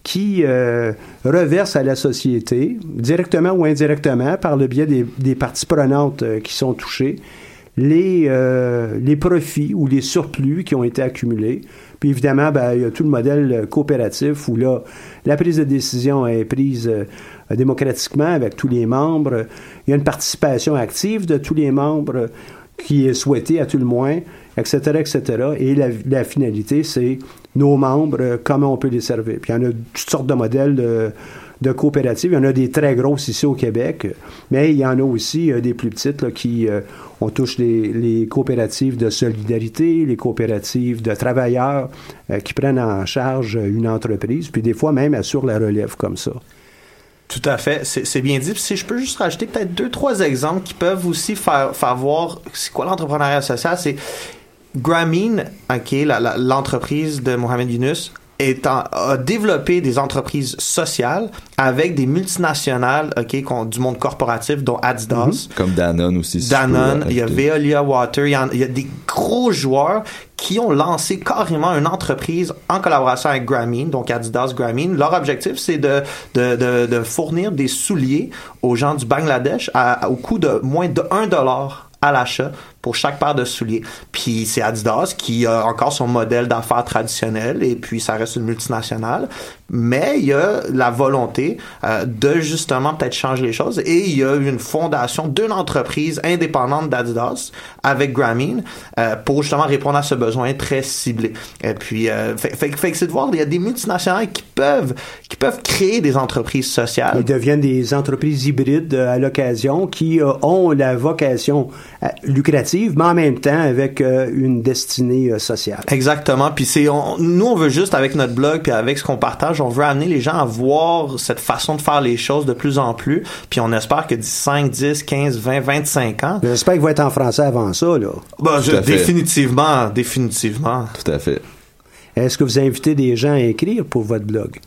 [SPEAKER 3] qui euh, reversent à la société, directement ou indirectement, par le biais des, des parties prenantes euh, qui sont touchées, les, euh, les profits ou les surplus qui ont été accumulés. Puis évidemment, ben, il y a tout le modèle euh, coopératif où là, la prise de décision est prise euh, démocratiquement avec tous les membres. Il y a une participation active de tous les membres qui est souhaitée à tout le moins, etc., etc. Et la, la finalité, c'est nos membres, euh, comment on peut les servir. Puis il y en a toutes sortes de modèles de, coopératives. Il y en a des très grosses ici au Québec, mais il y en a aussi euh, des plus petites qui, euh, on touche les, coopératives de solidarité, les coopératives de travailleurs euh, qui prennent en charge une entreprise, puis des fois même assurent la relève comme ça.
[SPEAKER 5] Tout à fait, c'est c'est bien dit. Puis si je peux juste rajouter peut-être deux, trois exemples qui peuvent aussi faire, faire voir c'est quoi l'entrepreneuriat social, c'est Grameen, la- l'entreprise de Mohamed Yunus, est en- a développé des entreprises sociales avec des multinationales, ok, qu'on- du monde corporatif, dont Adidas.
[SPEAKER 4] Comme Danone aussi. si
[SPEAKER 5] Danone, il y a. Veolia Water, il y, en- il y a des gros joueurs qui ont lancé carrément une entreprise en collaboration avec Grameen, donc Adidas Grameen. Leur objectif, c'est de, de, de, de fournir des souliers aux gens du Bangladesh à- au coût de moins de 1 dollar à l'achat pour chaque paire de souliers. Puis c'est Adidas qui a encore son modèle d'affaires traditionnel et puis ça reste une multinationale. Mais il y a la volonté euh, de justement peut-être changer les choses et il y a une fondation d'une entreprise indépendante d'Adidas avec Grameen euh, pour justement répondre à ce besoin très ciblé. Et puis, euh, fait, fait, fait que c'est de voir, il y a des multinationales qui peuvent, qui peuvent créer des entreprises sociales.
[SPEAKER 3] Ils deviennent des entreprises hybrides euh, à l'occasion qui euh, ont la vocation lucrative, mais en même temps avec euh, une destinée euh, sociale.
[SPEAKER 5] Exactement. Puis c'est on- nous on veut juste avec notre blog puis avec ce qu'on partage, on veut amener les gens à voir cette façon de faire les choses de plus en plus. Puis on espère que d'ici 5, 10, 15, 20, 25 ans,
[SPEAKER 3] J'espère qu'il va être en français avant ça. Là.
[SPEAKER 5] bah, je-
[SPEAKER 4] fait.
[SPEAKER 5] définitivement, définitivement.
[SPEAKER 4] Tout à fait.
[SPEAKER 3] Est-ce que vous invitez des gens à écrire pour votre blog?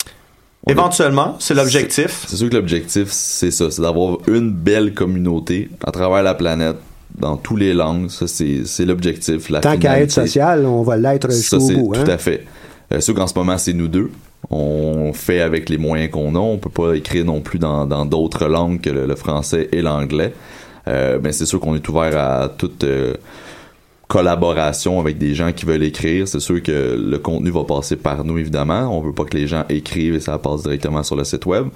[SPEAKER 5] Éventuellement, c'est l'objectif.
[SPEAKER 4] C'est sûr que l'objectif, c'est ça, c'est d'avoir une belle communauté à travers la planète, dans toutes les langues. Ça, c'est l'objectif.
[SPEAKER 3] Tant qu'à être social, on va l'être jusqu'au
[SPEAKER 4] c'est
[SPEAKER 3] bout.
[SPEAKER 4] tout
[SPEAKER 3] hein?
[SPEAKER 4] à fait. Euh, sûr qu'en ce moment, c'est nous deux. On fait avec les moyens qu'on a. On peut pas écrire non plus dans dans d'autres langues que le, le français et l'anglais. Euh, mais c'est sûr qu'on est ouvert à toute euh, collaboration avec des gens qui veulent écrire. C'est sûr que le contenu va passer par nous, évidemment. On veut pas que les gens écrivent et ça passe directement sur le site web.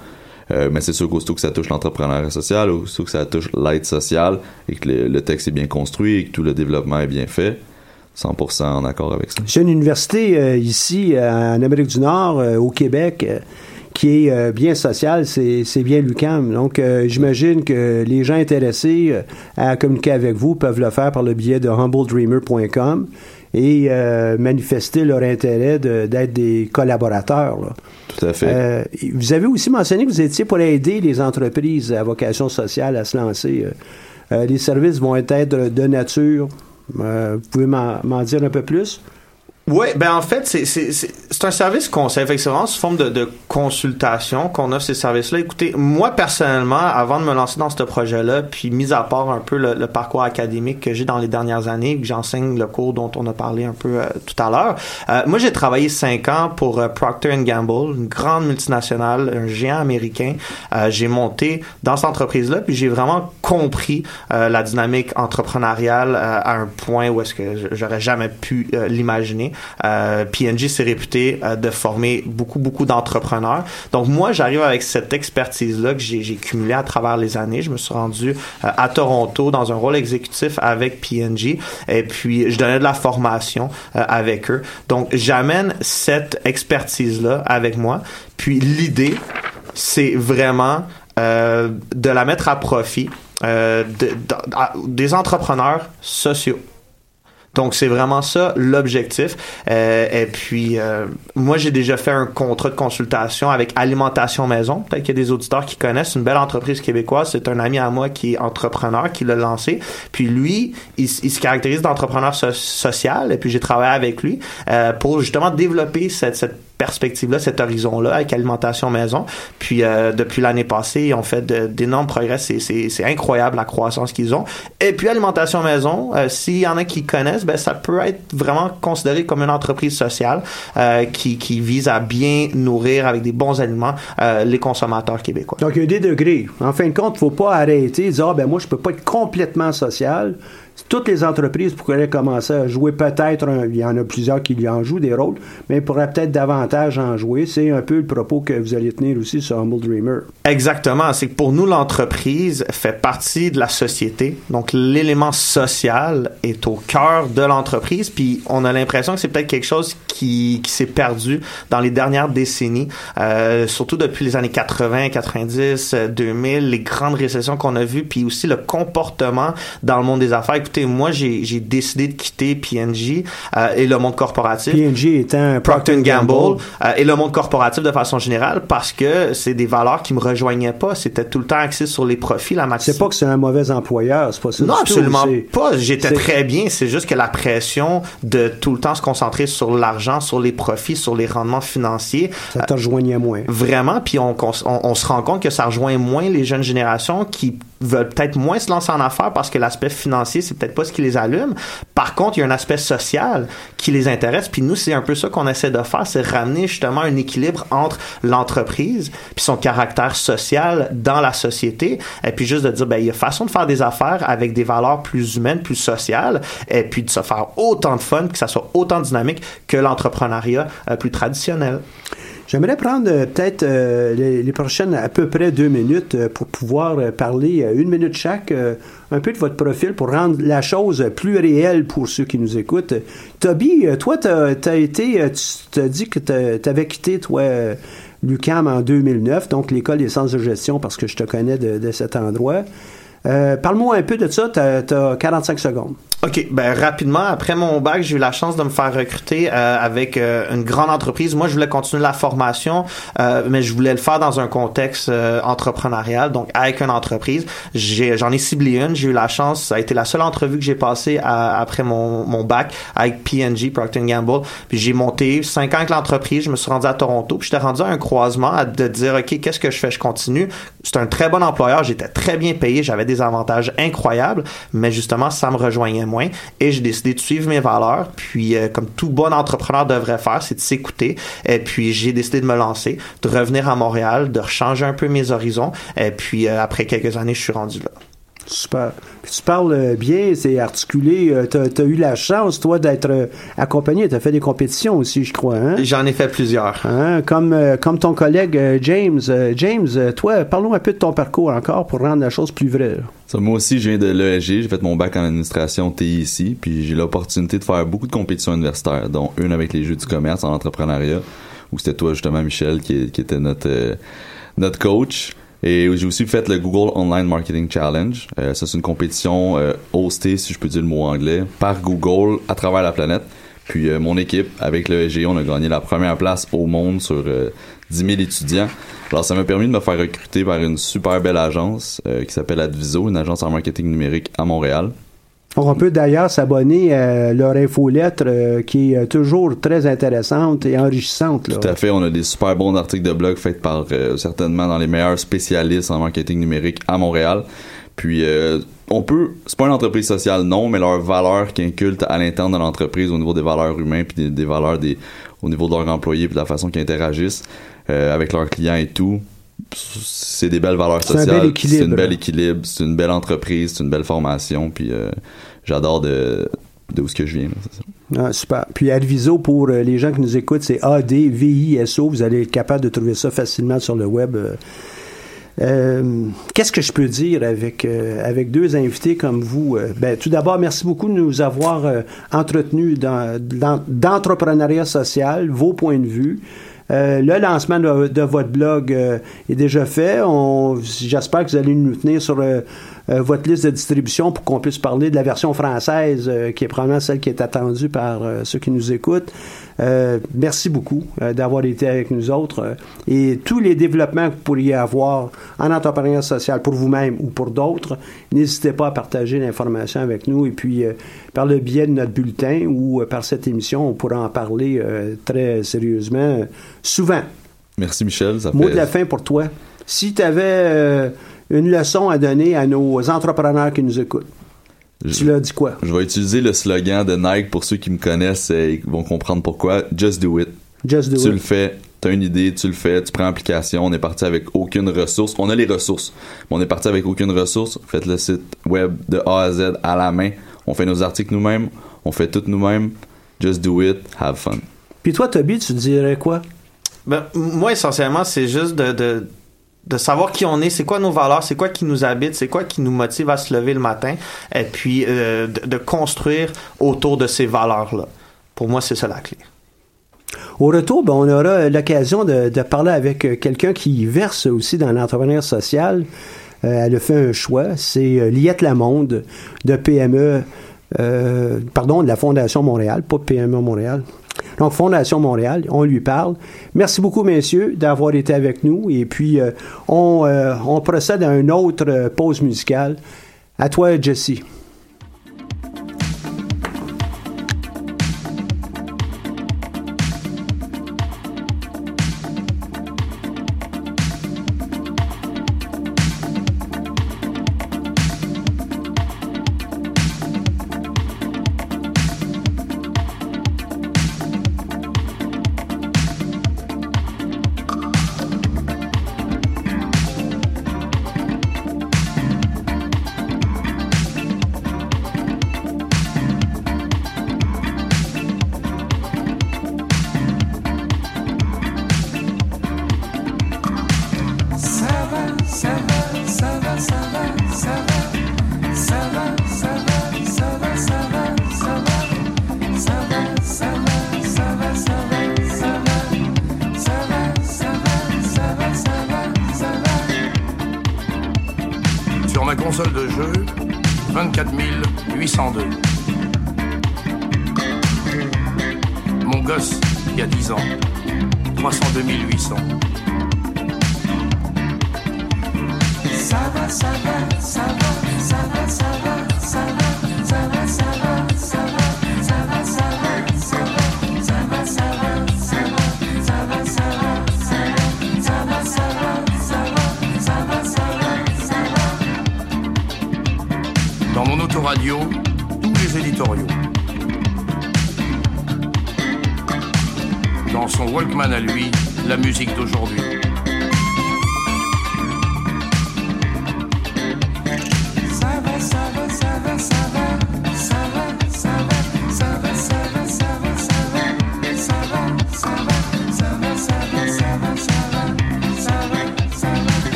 [SPEAKER 4] Euh, mais c'est sûr qu'aussitôt que ça touche l'entrepreneuriat social, aussitôt que ça touche l'aide sociale et que le, texte est bien construit et que tout le développement est bien fait, 100% en accord avec ça.
[SPEAKER 3] J'ai une université euh, ici, euh, en Amérique du Nord, au Québec, qui est bien sociale, c'est bien l'UQAM. Donc, j'imagine que les gens intéressés à communiquer avec vous peuvent le faire par le biais de humbledreamer.com et manifester leur intérêt d'être des collaborateurs. Euh, vous avez aussi mentionné que vous étiez pour aider les entreprises à vocation sociale à se lancer. Euh, euh, les services vont être de nature. Vous pouvez m'en dire un peu plus?
[SPEAKER 5] Oui, ben en fait, c'est un service conseil. Fait c'est vraiment sous forme de, de consultation qu'on offre ces services-là. Écoutez, moi personnellement, avant de me lancer dans ce projet-là, puis mis à part un peu le, le parcours académique que j'ai dans les dernières années, que j'enseigne le cours dont on a parlé un peu euh, tout à l'heure, euh, moi j'ai travaillé cinq ans pour euh, Procter Gamble, une grande multinationale, un géant américain. Euh, j'ai monté dans cette entreprise-là, puis j'ai vraiment compris euh, la dynamique entrepreneuriale euh, à un point où est-ce que j'aurais jamais pu euh, Euh, PNG s'est réputé euh, de former beaucoup, beaucoup d'entrepreneurs. Donc moi, j'arrive avec cette expertise-là que j'ai cumulée à travers les années. Je me suis rendu euh, à Toronto dans un rôle exécutif avec PNG et puis je donnais de la formation avec eux. Donc j'amène cette expertise-là avec moi. Puis l'idée, c'est vraiment de la mettre à profit des entrepreneurs sociaux. Donc c'est vraiment ça l'objectif. Euh, et puis euh, moi j'ai déjà fait un contrat de consultation avec Alimentation Maison. Peut-être qu'il y a des auditeurs qui connaissent une belle entreprise québécoise. C'est un ami à moi qui est entrepreneur qui l'a lancé. Puis lui, il, se caractérise d'entrepreneur so- social. Et puis j'ai travaillé avec lui euh, pour justement développer cette, cette perspective-là, cet horizon-là avec Alimentation Maison. Puis euh, depuis l'année passée, ils ont fait d'énormes progrès. C'est incroyable la croissance qu'ils ont. Et puis Alimentation Maison, euh, s'il y en a qui connaissent, ben ça peut être vraiment considéré comme une entreprise sociale euh, qui, qui vise à bien nourrir avec des bons aliments euh, les consommateurs québécois.
[SPEAKER 3] Donc il y a des degrés. En fin de compte, faut pas arrêter dire ah ben moi je peux pas être complètement social toutes les entreprises pourraient commencer à jouer peut-être, il y en a plusieurs qui en jouent des rôles, mais pourraient peut-être davantage en jouer. C'est un peu le propos que vous allez tenir aussi sur Humble Dreamer.
[SPEAKER 5] Exactement. C'est que pour nous, l'entreprise fait partie de la société. Donc, l'élément social est au cœur de l'entreprise. Puis, on a l'impression que c'est peut-être quelque chose qui, qui s'est perdu dans les dernières décennies, euh, surtout depuis les années 80, 90, 2000, les grandes récessions qu'on a vues, puis aussi le comportement dans le monde des affaires écoutez, moi, j'ai décidé de quitter PNG euh, et le monde corporatif.
[SPEAKER 3] PNG étant
[SPEAKER 5] Procter Gamble euh, et le monde corporatif de façon générale parce que c'est des valeurs qui me rejoignaient pas. C'était tout le temps axé sur les profits, la
[SPEAKER 3] C'est pas que c'est un mauvais employeur, c'est pas ça.
[SPEAKER 5] Non, absolument pas. J'étais très bien. C'est juste que la pression de tout le temps se concentrer sur l'argent, sur les profits, sur les rendements financiers.
[SPEAKER 3] Ça te rejoignait moins.
[SPEAKER 5] Vraiment. Puis on, on, on se rend compte que ça rejoint moins les jeunes générations qui veulent peut-être moins se lancer en affaires parce que l'aspect financier, c'est peut-être pas ce qui les allume. Par contre, il y a un aspect social qui les intéresse. Puis nous, c'est un peu ça qu'on essaie de faire, c'est ramener justement un équilibre entre l'entreprise puis son caractère social dans la société. Et puis juste de dire, ben, il y a façon de faire des affaires avec des valeurs plus humaines, plus sociales, et puis de se faire autant de fun, que ça soit autant dynamique que l'entrepreneuriat euh, plus traditionnel.
[SPEAKER 3] J'aimerais prendre euh, peut-être euh, les, prochaines à peu près deux minutes euh, pour pouvoir parler une minute chaque un peu de votre profil pour rendre la chose plus réelle pour ceux qui nous écoutent. Toby, toi, tu as, été, tu as dit que tu avais quitté, toi, l'UCAM en 2009, donc l'école des sciences de gestion, parce que je te connais de, de cet endroit. Parle-moi un peu de ça, tu as 45 secondes.
[SPEAKER 5] OK, ben rapidement, après mon bac, j'ai eu la chance de me faire recruter euh, avec euh, une grande entreprise. Moi, je voulais continuer la formation, euh, mais je voulais le faire dans un contexte entrepreneurial, donc avec une entreprise. J'en ai, ciblé une, j'ai eu la chance, ça a été la seule entrevue que j'ai passée après mon, bac avec P&G, Procter Gamble. Puis j'ai monté cinq ans avec l'entreprise, je me suis rendu à Toronto, puis j'étais rendu à un croisement de dire, OK, qu'est-ce que je fais? Je continue. C'est un très bon employeur, j'étais très bien payé, j'avais des avantages incroyables, mais justement, ça me rejoignait moins. Et j'ai décidé de suivre mes valeurs. Puis, euh, comme tout bon entrepreneur devrait faire, c'est de s'écouter. Et puis, j'ai décidé de me lancer, de revenir à Montréal, de changer un peu mes horizons. Et puis, euh, après quelques années, je suis rendu là.
[SPEAKER 3] Super. tu parles euh, bien, c'est articulé. Tu as, eu la chance, toi, d'être accompagné. Tu as fait des compétitions aussi, je crois. Hein?
[SPEAKER 5] J'en ai fait plusieurs.
[SPEAKER 3] Hein? Comme, comme ton collègue James. James, toi, parlons un peu de ton parcours encore pour rendre la chose plus vraie
[SPEAKER 4] moi aussi, je viens de l'ESG, j'ai fait mon bac en administration TI ici, puis j'ai l'opportunité de faire beaucoup de compétitions universitaires, dont une avec les Jeux du commerce en entrepreneuriat, où c'était toi justement, Michel, qui, qui était notre, euh, notre coach. Et j'ai aussi fait le Google Online Marketing Challenge. Euh, ça, c'est une compétition euh, hostée, si je peux dire le mot anglais, par Google à travers la planète. Puis mon équipe, avec l'ESG, on a gagné la première place au monde sur 10 000 étudiants. Alors, ça m'a permis de me faire recruter par une super belle agence euh, qui s'appelle Adviso, une agence en marketing numérique à Montréal.
[SPEAKER 3] On peut d'ailleurs s'abonner à leur infolettre euh, qui est toujours très intéressante et enrichissante.
[SPEAKER 4] Tout à fait. On a des super bons articles de blog faits par euh, certainement dans les meilleurs spécialistes en marketing numérique à Montréal. Puis on peut, c'est pas une entreprise sociale non, mais leurs valeurs qui incultent à l'interne de l'entreprise au niveau des valeurs humaines puis des, valeurs des, au niveau de leurs employés puis de la façon qu'ils interagissent, euh, avec leurs clients et tout. C'est des belles valeurs sociales. C'est un bel équilibre. C'est une belle entreprise, c'est une belle formation. Puis euh, j'adore de, de où ce que je viens.
[SPEAKER 3] Ah, super. Puis Adviso, pour euh, les gens qui nous écoutent, c'est A-D-V-I-S-O. Vous allez être capable de trouver ça facilement sur le web. Qu'est-ce que je peux dire avec, avec deux invités comme vous? ben, tout d'abord, merci beaucoup de nous avoir entretenu dans, d'entrepreneuriat social, vos points de vue. Euh, le lancement de, votre blog euh, est déjà fait. j'espère que vous allez nous tenir sur euh, votre liste de distribution pour qu'on puisse parler de la version française, qui est probablement celle qui est attendue par ceux qui nous écoutent. Euh, merci beaucoup euh, d'avoir été avec nous autres euh, et tous les développements que vous pourriez avoir en entrepreneuriat social pour vous-même ou pour d'autres, n'hésitez pas à partager l'information avec nous et puis par le biais de notre bulletin ou par cette émission, on pourra en parler très sérieusement souvent.
[SPEAKER 4] Merci Michel. Ça
[SPEAKER 3] Mot
[SPEAKER 4] fait-
[SPEAKER 3] de la fin pour toi. Si tu avais une leçon à donner à nos entrepreneurs qui nous écoutent, tu leur dis quoi?
[SPEAKER 4] Je vais utiliser le slogan de Nike pour ceux qui me connaissent et vont comprendre pourquoi. Just do it.
[SPEAKER 3] Just do
[SPEAKER 4] tu
[SPEAKER 3] it.
[SPEAKER 4] le fais, t'as une idée, tu le fais, tu prends application. On est parti avec aucune ressource. On a les ressources, mais on est parti avec aucune ressource. Faites le site web de A à Z à la main. On fait nos articles nous-mêmes. On fait tout nous-mêmes. Just do it. Have fun.
[SPEAKER 3] Puis toi, Toby, tu dirais quoi?
[SPEAKER 5] Ben, moi, essentiellement, c'est juste de, de, de savoir qui on est, c'est quoi nos valeurs, c'est quoi qui nous habite, c'est quoi qui nous motive à se lever le matin, et puis euh, de, construire autour de ces valeurs-là. Pour moi, c'est ça la clé.
[SPEAKER 3] Au retour, ben, on aura l'occasion de, parler avec euh, quelqu'un qui verse aussi dans l'entrepreneuriat social. Euh, elle a fait un choix. C'est Liette Lamonde de PME, pardon, de la Fondation Montréal, pas PME Montréal. Donc, Fondation Montréal, on lui parle. Merci beaucoup, messieurs, d'avoir été avec nous. Et puis, euh, on, euh, on procède à une autre euh, pause musicale. À toi, Jesse.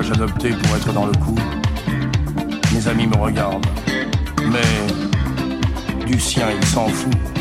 [SPEAKER 6] Dois-je pour être dans le coup? Mes amis me regardent. Mais du sien, il s'en fout.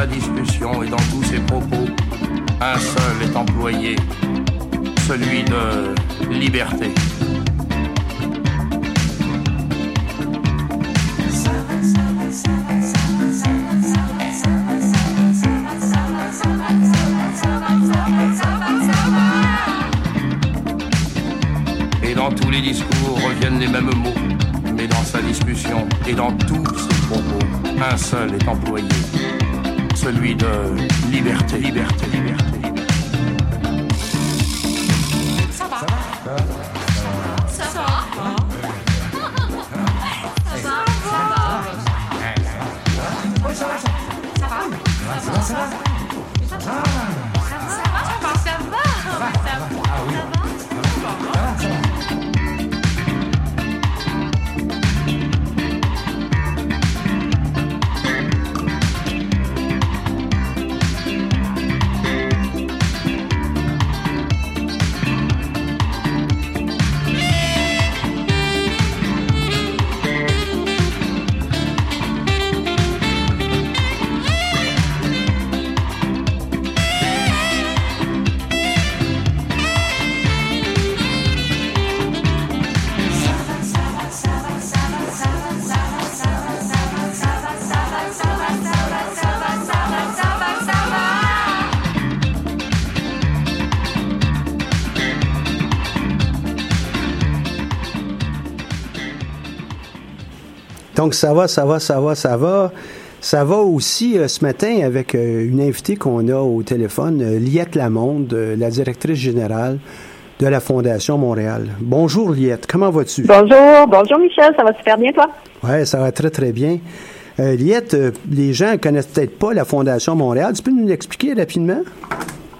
[SPEAKER 6] Sa discussion et dans tous ses propos, un seul est employé, celui de liberté. Et dans tous les discours reviennent les mêmes mots, mais dans sa discussion et dans tous ses propos, un seul est employé, celui de liberté, liberté, liberté.
[SPEAKER 3] Donc, ça va, ça va, ça va, ça va. Ça va aussi euh, ce matin avec euh, une invitée qu'on a au téléphone, euh, Liette Lamonde, la directrice générale de la Fondation Montréal. Bonjour Liette, comment vas-tu?
[SPEAKER 7] Bonjour, bonjour Michel, ça va super bien toi?
[SPEAKER 3] Oui, ça va très très bien. Liette, les gens connaissent peut-être pas la Fondation Montréal. Tu peux nous l'expliquer rapidement?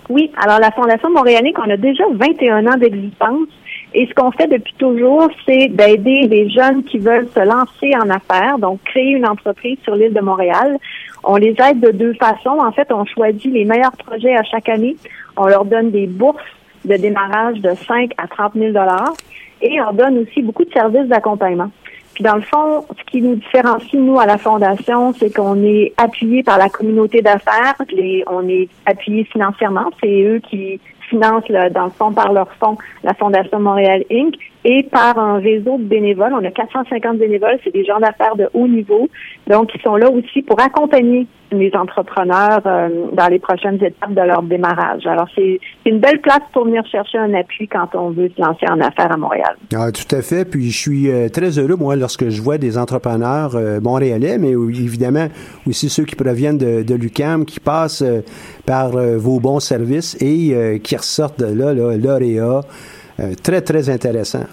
[SPEAKER 7] Oui, alors la Fondation Montréalais, on a déjà 21 ans d'existence. Et ce qu'on fait depuis toujours, c'est d'aider les jeunes qui veulent se lancer en affaires, donc créer une entreprise sur l'île de Montréal. On les aide de deux façons. En fait, on choisit les meilleurs projets à chaque année. On leur donne des bourses de démarrage de 5 à 30 000 dollars et on donne aussi beaucoup de services d'accompagnement. Puis dans le fond, ce qui nous différencie, nous, à la Fondation, c'est qu'on est appuyé par la communauté d'affaires. On est appuyé financièrement. C'est eux qui financent, le- dans le fond, par leur fonds, la Fondation Montréal Inc. et par un réseau de bénévoles. On a 450 bénévoles. C'est des gens d'affaires de haut niveau. Donc, ils sont là aussi pour accompagner les entrepreneurs euh, dans les prochaines étapes de leur démarrage. Alors, c'est une belle place pour venir chercher un appui quand on veut se lancer en affaires à Montréal.
[SPEAKER 3] Ah, tout à fait. Puis je suis euh, très heureux, moi, lorsque je vois des entrepreneurs euh, montréalais, mais évidemment aussi ceux qui proviennent de, de l'UCAM, qui passent euh, par euh, vos bons services et euh, qui ressortent de là, là lauréats. Euh, très, très intéressant.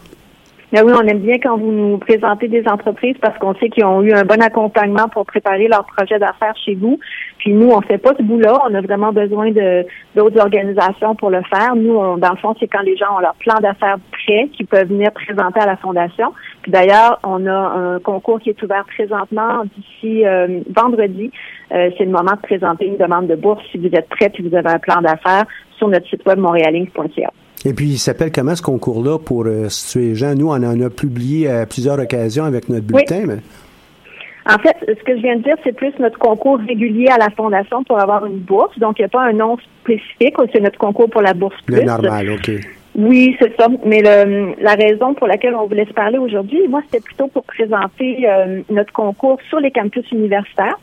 [SPEAKER 7] Oui, on aime bien quand vous nous présentez des entreprises parce qu'on sait qu'ils ont eu un bon accompagnement pour préparer leur projet d'affaires chez vous. Puis nous, on fait pas ce bout-là. On a vraiment besoin de d'autres organisations pour le faire. Nous, dans le fond, c'est quand les gens ont leur plan d'affaires prêt qu'ils peuvent venir présenter à la fondation. Puis d'ailleurs, on a un concours qui est ouvert présentement d'ici euh, vendredi. Euh, c'est le moment de présenter une demande de bourse si vous êtes prêt et vous avez un plan d'affaires sur notre site web montrealinc.ca.
[SPEAKER 3] Et puis, il s'appelle comment ce concours-là pour euh, situer les gens? Nous, on en a publié à plusieurs occasions avec notre bulletin. mais-
[SPEAKER 7] En fait, ce que je viens de dire, c'est plus notre concours régulier à la Fondation pour avoir une bourse. Donc, il n'y a pas un nom spécifique. C'est notre concours pour la bourse plus.
[SPEAKER 3] Le normal, OK.
[SPEAKER 7] Oui, c'est ça. Mais le, la raison pour laquelle on voulait se parler aujourd'hui, moi, c'était plutôt pour présenter euh, notre concours sur les campus universitaires.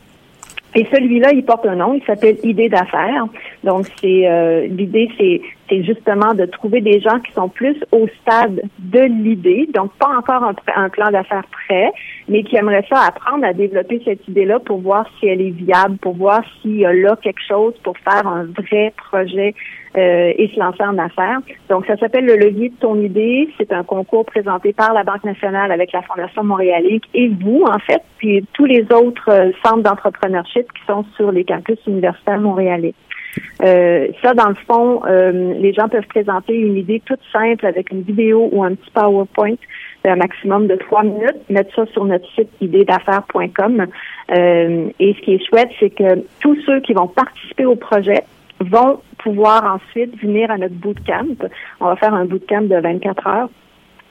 [SPEAKER 7] Et celui-là, il porte un nom, il s'appelle Idée d'affaires. Donc, c'est euh, l'idée, c'est c'est justement de trouver des gens qui sont plus au stade de l'idée, donc pas encore un, un plan d'affaires prêt, mais qui aimeraient ça apprendre à développer cette idée-là pour voir si elle est viable, pour voir s'il y a là quelque chose pour faire un vrai projet euh, et se lancer en affaires. Donc, ça s'appelle le levier de ton idée. C'est un concours présenté par la Banque nationale avec la Fondation Montréalique et vous, en fait, puis tous les autres euh, centres d'entrepreneurship qui sont sur les campus universitaires montréalais. Euh, ça, dans le fond, euh, les gens peuvent présenter une idée toute simple avec une vidéo ou un petit PowerPoint d'un maximum de trois minutes, mettre ça sur notre site idéedaffaires.com. Euh, et ce qui est chouette, c'est que tous ceux qui vont participer au projet vont pouvoir ensuite venir à notre bootcamp. On va faire un bootcamp de 24 heures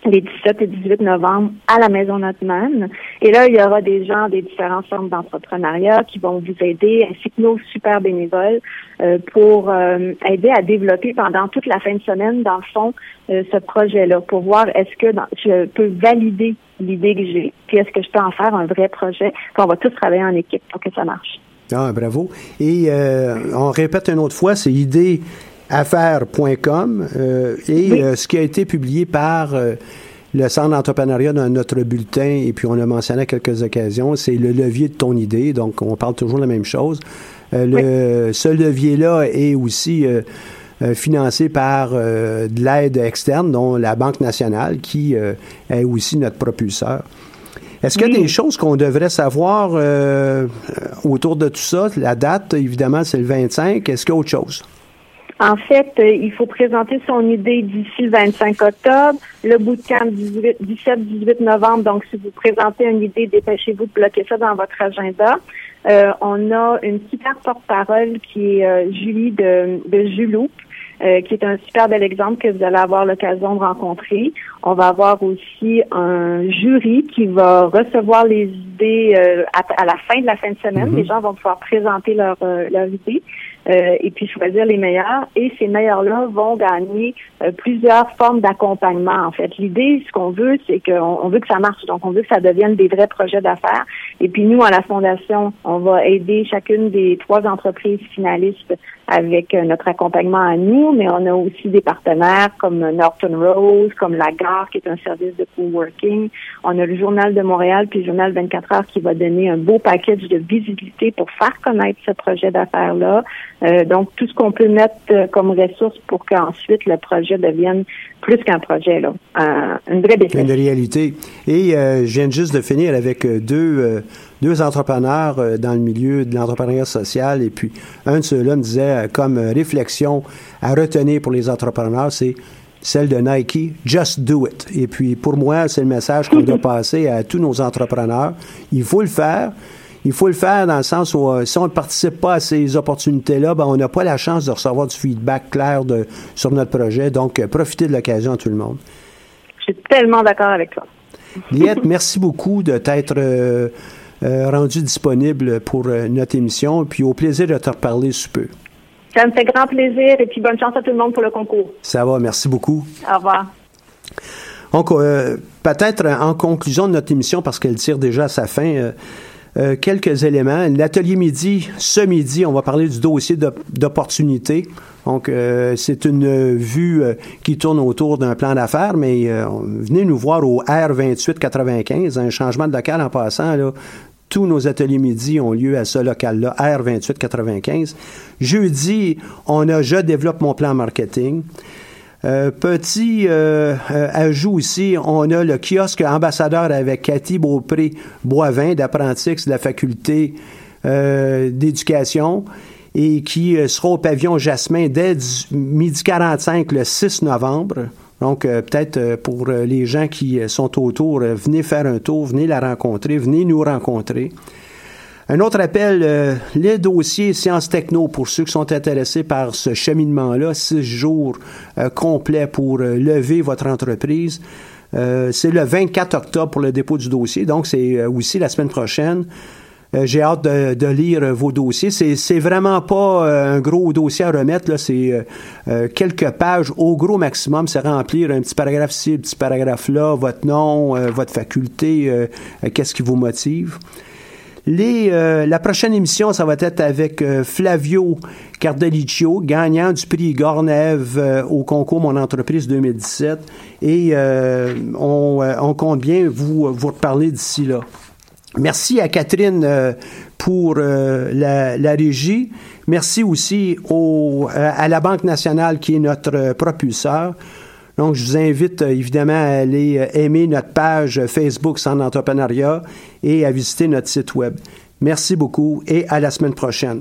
[SPEAKER 7] les 17 et 18 novembre à la Maison Notman. Et là, il y aura des gens des différentes formes d'entrepreneuriat qui vont vous aider, ainsi que nos super bénévoles, euh, pour euh, aider à développer pendant toute la fin de semaine, dans le fond, euh, ce projet-là, pour voir est-ce que je peux valider l'idée que j'ai, puis est-ce que je peux en faire un vrai projet, puis on va tous travailler en équipe pour que ça marche.
[SPEAKER 3] Ah, bravo. Et euh, on répète une autre fois, c'est idéaffaires.com euh, et
[SPEAKER 7] Oui.
[SPEAKER 3] euh, ce qui a été publié par euh, le Centre d'entrepreneuriat dans notre bulletin, et puis on l'a mentionné à quelques occasions, c'est le levier de ton idée, donc on parle toujours de la même chose. Euh, le, Ce levier-là est aussi euh, euh, financé par euh, de l'aide externe, dont la Banque nationale, qui euh, est aussi notre propulseur. Est-ce qu'il y a des choses qu'on devrait savoir euh, autour de tout ça? La date, évidemment, c'est le 25. Est-ce qu'il y a autre chose?
[SPEAKER 7] En fait, euh, il faut présenter son idée d'ici le 25 octobre, le bootcamp 17-18 novembre. Donc, si vous présentez une idée, dépêchez-vous de bloquer ça dans votre agenda. Euh, on a une super porte-parole qui est euh, Julie de, de Juloup, euh, qui est un super bel exemple que vous allez avoir l'occasion de rencontrer. On va avoir aussi un jury qui va recevoir les idées euh, à, à la fin de la fin de semaine.
[SPEAKER 8] Mhm.
[SPEAKER 7] Les gens vont pouvoir présenter leur, euh, leurs idées euh, et puis choisir les meilleurs. Et ces meilleurs-là vont gagner euh, plusieurs formes d'accompagnement. En fait, l'idée, ce qu'on veut, c'est qu'on on veut que ça marche. Donc, on veut que ça devienne des vrais projets d'affaires. Et puis nous, à la fondation, on va aider chacune des trois entreprises finalistes avec euh, notre accompagnement à nous, mais on a aussi des partenaires comme Norton Rose, comme La Gare, qui est un service de coworking. On a le Journal de Montréal, puis le Journal 24 heures qui va donner un beau package de visibilité pour faire connaître ce projet d'affaires-là. Euh, donc, tout ce qu'on peut mettre euh, comme ressource pour qu'ensuite le projet devienne plus qu'un projet, là, un- une vraie business.
[SPEAKER 3] Une réalité. Et euh, je viens juste de finir avec euh, deux, euh, deux entrepreneurs euh, dans le milieu de l'entrepreneuriat social. Et puis, un de ceux-là me disait, euh, comme euh, réflexion à retenir pour les entrepreneurs, c'est celle de Nike, Just Do It. Et puis, pour moi, c'est le message qu'on doit (laughs) passer à tous nos entrepreneurs. Il faut le faire. Il faut le faire dans le sens où euh, si on ne participe pas à ces opportunités-là, ben, on n'a pas la chance de recevoir du feedback clair de, sur notre projet. Donc, euh, profitez de l'occasion à tout le monde.
[SPEAKER 7] Je suis tellement d'accord avec toi.
[SPEAKER 3] Liette, merci beaucoup de t'être euh, rendu disponible pour euh, notre émission, puis au plaisir de te reparler sous peu.
[SPEAKER 7] Ça me fait grand plaisir et puis bonne chance à tout le monde pour le concours.
[SPEAKER 3] Ça va, merci beaucoup.
[SPEAKER 7] Au revoir.
[SPEAKER 3] Donc, euh, peut-être en conclusion de notre émission, parce qu'elle tire déjà à sa fin, euh, euh, quelques éléments. L'atelier midi, ce midi, on va parler du dossier d'op- d'opportunité. Donc, euh, c'est une vue euh, qui tourne autour d'un plan d'affaires, mais euh, venez nous voir au R2895, un changement de local en passant. Là, tous nos ateliers midi ont lieu à ce local-là, R2895. Jeudi, on a Je développe mon plan marketing. Euh, petit euh, euh, ajout aussi, on a le kiosque ambassadeur avec Cathy Beaupré Boivin d'Apprentix de la faculté euh, d'éducation et qui euh, sera au pavillon Jasmin dès dix- midi 45 le 6 novembre. Donc, euh, peut-être euh, pour euh, les gens qui sont autour, venez faire un tour, venez la rencontrer, venez nous rencontrer. Un autre appel, les dossiers sciences techno pour ceux qui sont intéressés par ce cheminement-là, six jours complets pour lever votre entreprise. C'est le 24 octobre pour le dépôt du dossier, donc c'est aussi la semaine prochaine. Euh, J'ai hâte de, de lire vos dossiers. C'est, vraiment pas euh, un gros dossier à remettre. C'est euh, quelques pages au gros maximum. C'est remplir un petit paragraphe ici, un petit paragraphe là, votre nom, votre faculté, qu'est-ce qui vous motive? Les, euh, la prochaine émission, ça va être avec Flavio Cardeliccio, gagnant du prix Gornev au concours Mon entreprise 2017. Et on, on compte bien vous, vous reparler d'ici là. Merci à Catherine euh, pour euh, la, la régie. Merci aussi au, euh, à la Banque nationale qui est notre euh, propulseur. Donc, je vous invite euh, évidemment à aller aimer notre page Facebook Sans entrepreneuriat et à visiter notre site web. Merci beaucoup et à la semaine prochaine.